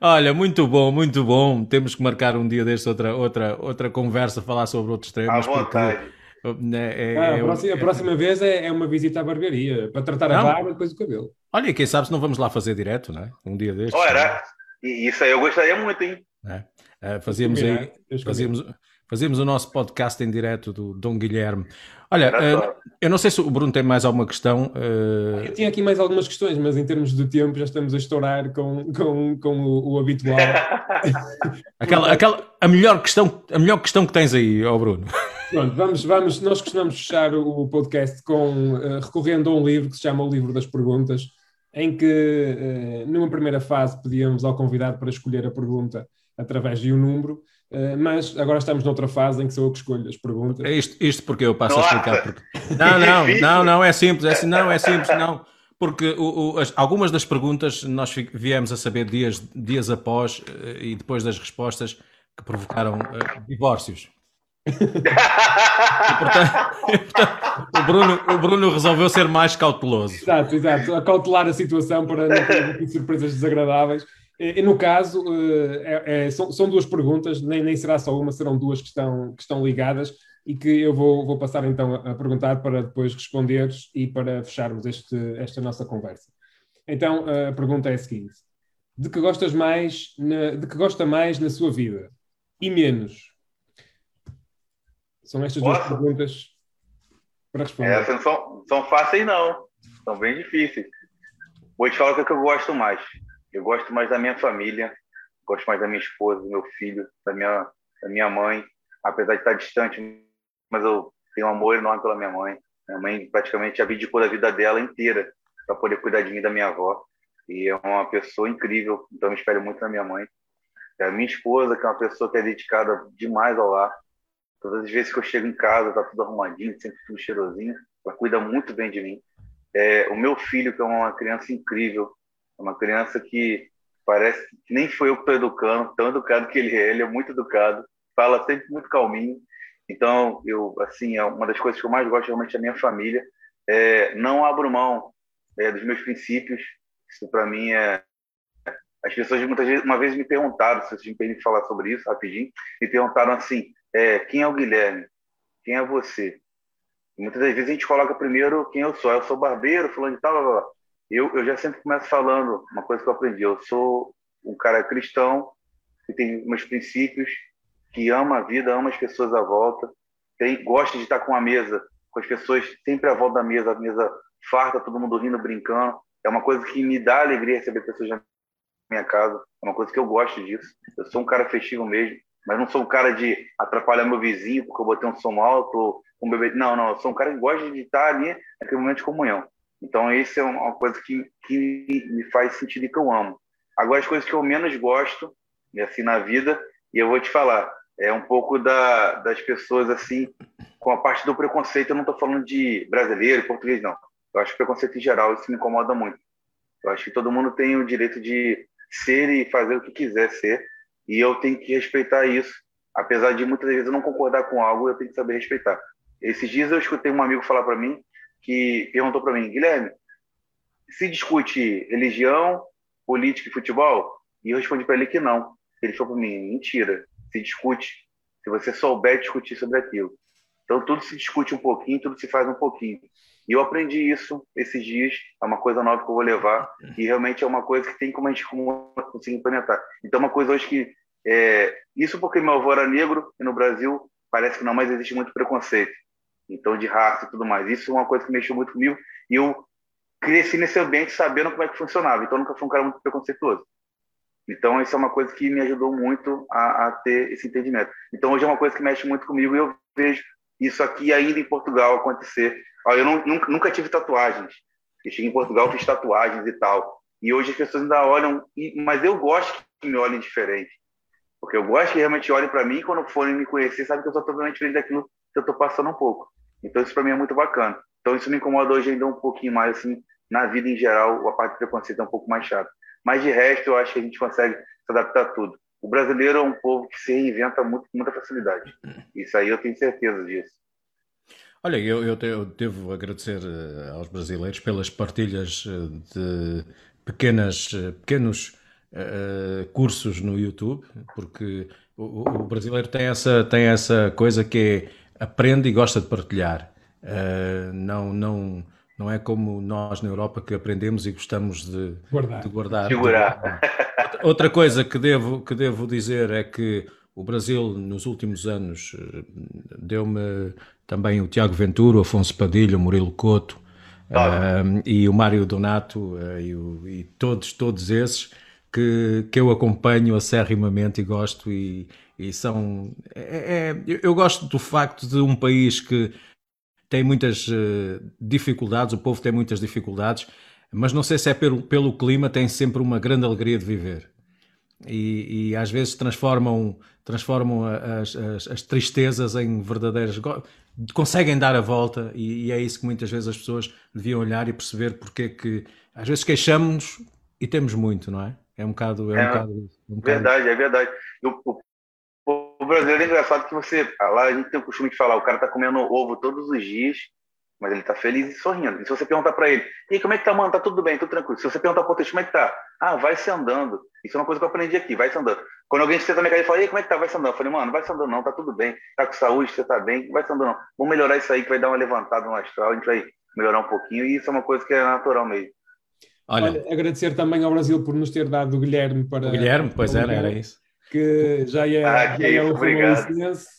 Olha, muito bom, muito bom. Temos que marcar um dia deste outra, outra, outra conversa, falar sobre outros temas. À vontade. Porque, né, é, ah, a, é próxima, a, próxima, vez é, é, uma visita à barbearia para tratar não. a barba e depois o cabelo. Olha, quem sabe se não vamos lá fazer direto, não é? Um dia destes. Ora, isso aí eu gostaria muito, hein? É. Uh, fazíamos aí, fazíamos, fazíamos o nosso podcast em direto do Dom Guilherme. Olha, uh, eu não sei se o Bruno tem mais alguma questão. Uh... Eu tinha aqui mais algumas questões, mas em termos de tempo já estamos a estourar com, com, com o, o habitual. aquela, aquela, a, melhor questão, a melhor questão que tens aí, ó Bruno. Pronto, vamos, vamos, nós costumamos fechar o podcast com, uh, recorrendo a um livro que se chama O Livro das Perguntas, em que, numa primeira fase, pedíamos ao convidado para escolher a pergunta através de um número Uh, mas agora estamos noutra fase em que sou eu que escolho as perguntas. É isto, isto porque eu passo Nossa. a explicar. Porque... Não, não, não, não, é simples, é assim, não, é simples, não. Porque o, o, as, algumas das perguntas nós viemos a saber dias, dias após uh, e depois das respostas que provocaram uh, divórcios. e, portanto, portanto, o, Bruno, o Bruno resolveu ser mais cauteloso. Exato, exato. A cautelar a situação para não ter surpresas desagradáveis. E, no caso, eh, é, é, são, são, duas perguntas, nem, nem será só uma, serão duas que estão, que estão ligadas e que eu vou, vou passar então a, a perguntar para depois responderes e para fecharmos este, esta nossa conversa. Então, a pergunta é a seguinte: de que gostas mais, na, de que gosta mais na sua vida e menos? São estas Nossa. duas perguntas para responder. Essas não são, são fáceis, não. São bem difíceis. Vou te falar o que eu gosto mais. Eu gosto mais da minha família, gosto mais da minha esposa, do meu filho, da minha, da minha mãe, apesar de estar distante, mas eu tenho um amor enorme pela minha mãe. Minha mãe praticamente abdicou da vida dela inteira para poder cuidar de mim da minha avó. E é uma pessoa incrível, então eu espero muito na minha mãe. É a minha esposa, que é uma pessoa que é dedicada demais ao lar. Todas as vezes que eu chego em casa, tá tudo arrumadinho, sempre tudo cheirosinho. Ela cuida muito bem de mim. é, o meu filho, que é uma criança incrível, uma criança que parece que nem foi eu que estou educando, tão educado que ele é, ele é muito educado, fala sempre muito calminho. Então, eu, assim, é uma das coisas que eu mais gosto realmente da minha família. É, não abro mão é, dos meus princípios. Isso para mim é. As pessoas muitas vezes, uma vez me perguntaram, se vocês me permitem falar sobre isso rapidinho, me perguntaram assim: é, quem é o Guilherme? Quem é você? Muitas das vezes a gente coloca primeiro quem eu sou. Eu sou barbeiro, fulano de tal, blá, blá. Eu, eu já sempre começo falando uma coisa que eu aprendi. Eu sou um cara cristão, que tem meus princípios, que ama a vida, ama as pessoas à volta, tem, gosta de estar com a mesa, com as pessoas sempre à volta da mesa, a mesa farta, todo mundo rindo, brincando. É uma coisa que me dá alegria receber pessoas na minha casa. É uma coisa que eu gosto disso. Eu sou um cara festivo mesmo, mas não sou um cara de atrapalhar meu vizinho porque eu botei um som alto, um bebê. Não, não. Eu sou um cara que gosta de estar ali naquele momento de comunhão. Então, isso é uma coisa que, que me faz sentido e que eu amo. Agora, as coisas que eu menos gosto, assim, na vida, e eu vou te falar, é um pouco da, das pessoas, assim, com a parte do preconceito. Eu não estou falando de brasileiro, português, não. Eu acho que preconceito em geral, isso me incomoda muito. Eu acho que todo mundo tem o direito de ser e fazer o que quiser ser, e eu tenho que respeitar isso. Apesar de muitas vezes eu não concordar com algo, eu tenho que saber respeitar. Esses dias eu escutei um amigo falar para mim que perguntou para mim, Guilherme, se discute religião, política e futebol? E eu respondi para ele que não. Ele falou para mim, mentira, se discute se você souber discutir sobre aquilo. Então tudo se discute um pouquinho, tudo se faz um pouquinho. E eu aprendi isso esses dias, é uma coisa nova que eu vou levar, e realmente é uma coisa que tem como a gente conseguir implementar. Então, uma coisa hoje que. É, isso porque meu avô era negro, e no Brasil parece que não, mas existe muito preconceito então de raça e tudo mais. Isso é uma coisa que mexeu muito comigo e eu cresci nesse ambiente sabendo como é que funcionava. Então nunca fui um cara muito preconceituoso. Então isso é uma coisa que me ajudou muito a, a ter esse entendimento. Então hoje é uma coisa que mexe muito comigo e eu vejo isso aqui ainda em Portugal acontecer. Eu não, nunca, nunca tive tatuagens. Eu cheguei em Portugal, fiz tatuagens e tal. E hoje as pessoas ainda olham, mas eu gosto que me olhem diferente. Porque eu gosto que realmente olhem para mim e quando forem me conhecer, sabe que eu sou totalmente diferente daquilo que eu estou passando um pouco. Então isso para mim é muito bacana. Então isso me incomoda hoje ainda um pouquinho mais assim na vida em geral, a parte do preconceito é um pouco mais chata. Mas de resto eu acho que a gente consegue se adaptar a tudo. O brasileiro é um povo que se reinventa muito, com muita facilidade. Isso aí eu tenho certeza disso. Olha, eu, eu, eu devo agradecer eh, aos brasileiros pelas partilhas eh, de pequenas, eh, pequenos uh, cursos no YouTube, porque o, o, brasileiro tem essa, tem essa coisa que é aprende e gosta de partilhar. Uh, não, não, não é como nós na Europa que aprendemos e gostamos de guardar. De guardar, de guardar. Outra coisa que devo, que devo dizer é que o Brasil, nos últimos anos, eh, deu-me também o Tiago Ventura, o Afonso Padilha, o Murilo Couto uh, e o Mário Donato uh, e, o, e, todos, todos esses que, que eu acompanho acerrimamente e gosto e, e são. É, é, eu gosto do facto de um país que tem muitas uh, dificuldades, o povo tem muitas dificuldades, mas não sei se é pelo, pelo clima, tem sempre uma grande alegria de viver. E, e às vezes transformam, transformam as, as, as, tristezas em verdadeiras. conseguem dar a volta, e, e, é isso que muitas vezes as pessoas deviam olhar e perceber porque é que. Às vezes queixamos-nos e temos muito, não é? É um bocado. É, um é bocado, é um verdade, é verdade. o, o brasileiro é engraçado que você. Lá a gente tem o costume de falar, o cara tá comendo ovo todos os dias, mas ele tá feliz e sorrindo. E se você perguntar para ele, e como é que tá, mano? Tá tudo bem, tudo tranquilo. Se você perguntar pro outro, como é que tá? Ah, vai se andando. Isso é uma coisa que eu aprendi aqui, vai se andando. Quando alguém senta na minha casa e fala, e como é que tá? Vai se andando. Eu falei, mano, vai se andando não, tá tudo bem. Tá com saúde, você tá bem, vai se andando não. Vamos melhorar isso aí que vai dar uma levantada no astral, a gente vai melhorar um pouquinho. E isso é uma coisa que é natural mesmo. Olha, Olha agradecer também ao Brasil por nos ter dado o Guilherme para. O Guilherme, pois era, era isso que já é, ah, já é o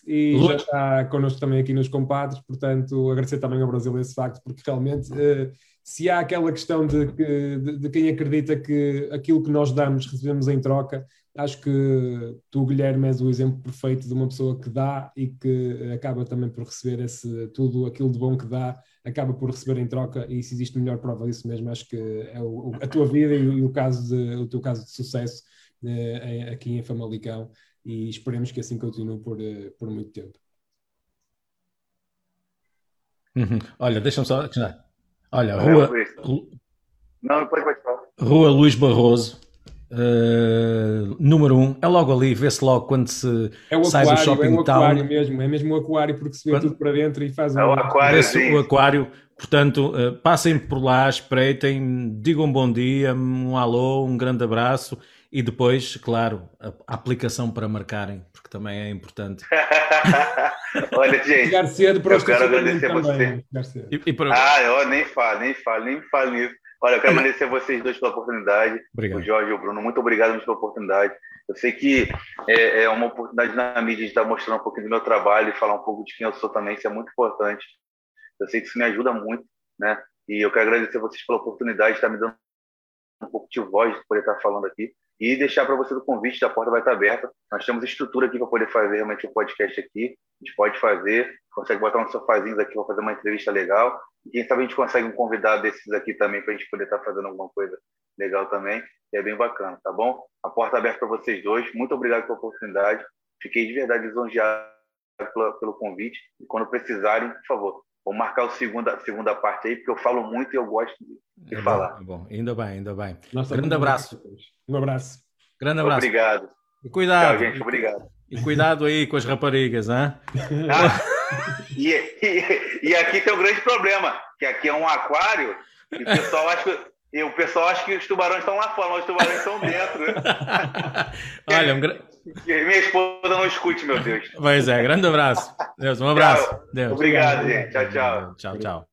e já está connosco também aqui nos compadres, portanto agradecer também ao Brasil esse facto, porque realmente uh, se há aquela questão de, de, de, quem acredita que aquilo que nós damos recebemos em troca, acho que tu, Guilherme, és o exemplo perfeito de uma pessoa que dá e que acaba também por receber esse, tudo aquilo de bom que dá, acaba por receber em troca, e se existe melhor prova disso mesmo, acho que é o, a tua vida e o, e o, caso de, o teu caso de sucesso uh, aqui em Famalicão e esperemos que assim continue por, uh, por muito tempo. Uhum. Olha, deixa-me só. Olha, Rua. Não. Rua Luís Barroso, Uh, número um, é logo ali, vê-se logo quando se é o sai aquário, do shopping é o town. aquário mesmo, é mesmo o aquário porque se vê quando... tudo para dentro e faz é um... o aquário, o aquário. Portanto, uh, passem por lá, espreitem, digam bom dia, um alô, um grande abraço e depois, claro, a, a aplicação para marcarem, porque também é importante. Olha, gente, Chegar cedo para eu quero agradecer também. você. E, e para... Ah, eu nem falo, nem falo, nem falo nisso. Olha, eu quero agradecer a vocês dois pela oportunidade. Obrigado. O Jorge e o Bruno, muito obrigado pela oportunidade. Eu sei que é, é, uma oportunidade na mídia de estar mostrando um pouquinho do meu trabalho e falar um pouco de quem eu sou também, isso é muito importante. Eu sei que isso me ajuda muito, né? E eu quero agradecer a vocês pela oportunidade de estar me dando um pouco de voz de poder estar falando aqui e deixar para vocês o convite, a porta vai estar aberta. Nós temos estrutura aqui para poder fazer realmente o um podcast aqui. A gente pode fazer, consegue botar uns sofazinhos aqui para fazer uma entrevista legal. E quem sabe a gente consegue um convidado desses aqui também para a gente poder estar fazendo alguma coisa legal também. Que é bem bacana, tá bom? A porta aberta para vocês dois. Muito obrigado pela oportunidade. Fiquei de verdade lisonjeado pelo convite. E quando precisarem, por favor, Vou marcar a segunda, segunda parte aí, porque eu falo muito e eu gosto de, é falar. Bom, é bom, ainda bem, ainda bem. Nossa, Grande abraço. Um abraço. Grande abraço. Obrigado. E cuidado. Tchau, gente. Obrigado. E cuidado aí com as raparigas, hein? Ah, e, e, e, aqui tem um grande problema, que aqui é um aquário e o pessoal acha que, e o pessoal acha que os tubarões estão lá fora, mas os tubarões estão dentro. Olha, um grande minha esposa não escute, meu Deus. Pois é, grande abraço. Deus, um abraço. Deus. Obrigado, gente. Tchau, tchau. Tchau, tchau.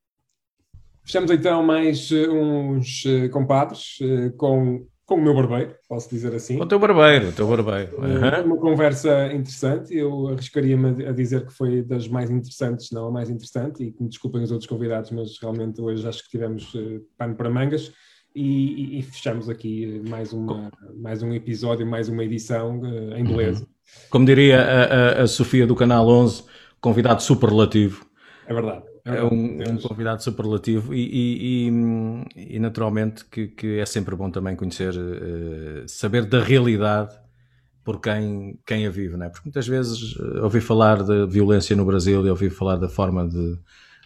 Fechamos então mais uh, uns uh, compadres uh, com, com o meu barbeiro, posso dizer assim. O teu barbeiro, o teu barbeiro. Uhum. Uma conversa interessante. Eu arriscaria-me a dizer que foi das mais interessantes, não a mais interessante, e que me desculpem os outros convidados, mas realmente hoje acho que tivemos pano para mangas. E, e, fechamos aqui mais, uma, mais um episódio, mais uma edição uh, em beleza. Como diria a, a, a, Sofia do Canal 11, convidado superlativo. É verdade. É, é um, um, convidado superlativo e, e, e naturalmente que, que, é sempre bom também conhecer, uh, saber da realidade por quem, quem a vive, não é? Porque muitas vezes uh, ouvi falar de violência no Brasil e ouvi falar da forma de,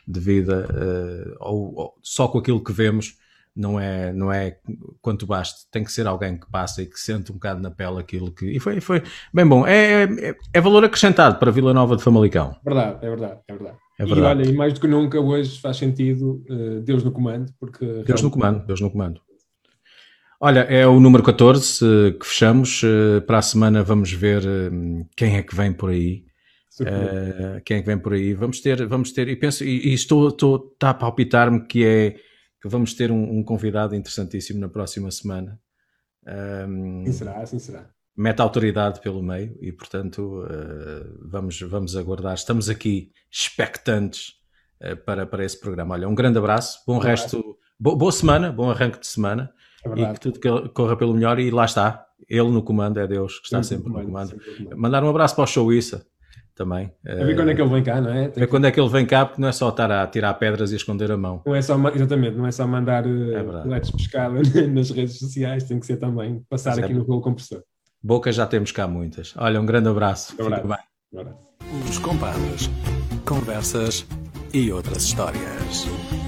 de vida, uh, ou, ou, só com aquilo que vemos, não é, não é quanto baste, tem que ser alguém que passa e que sente um bocado na pele aquilo que. E foi, foi bem bom. É, é, é valor acrescentado para Vila Nova de Famalicão. Verdade, é verdade, é verdade. É verdade. E olha, e mais do que nunca hoje faz sentido uh, Deus no comando, porque. Deus realmente... no comando, Deus no comando. Olha, é o número 14 uh, que fechamos. Uh, para a semana vamos ver quem é que vem por aí. quem é que vem por aí? Vamos ter, vamos ter, e penso, e, e estou, estou, está a palpitar-me que é que vamos ter um, um convidado interessantíssimo na próxima semana. Um, sim será, sim será. Mete autoridade pelo meio e, portanto, uh, vamos, vamos aguardar. Estamos aqui expectantes uh, para, para esse programa. Olha, um grande abraço, bom resto, bo, boa semana, bom arranque de semana é e que tudo corra pelo melhor. E lá está, ele no comando, é Deus que está sempre, sempre no comando. comando. Mandar um abraço para o Showissa também. A ver quando é que ele vem cá, não é? Tem ver quando é que ele vem cá, porque não é só estar a tirar pedras e esconder a mão. Não é só, exatamente, não é só mandar uh, é pescada nas redes sociais, tem que ser também passar aqui no rolo compressor. Boca já temos cá muitas. Olha, um grande abraço. Um abraço. Fica bem. Os compadres, conversas e outras histórias.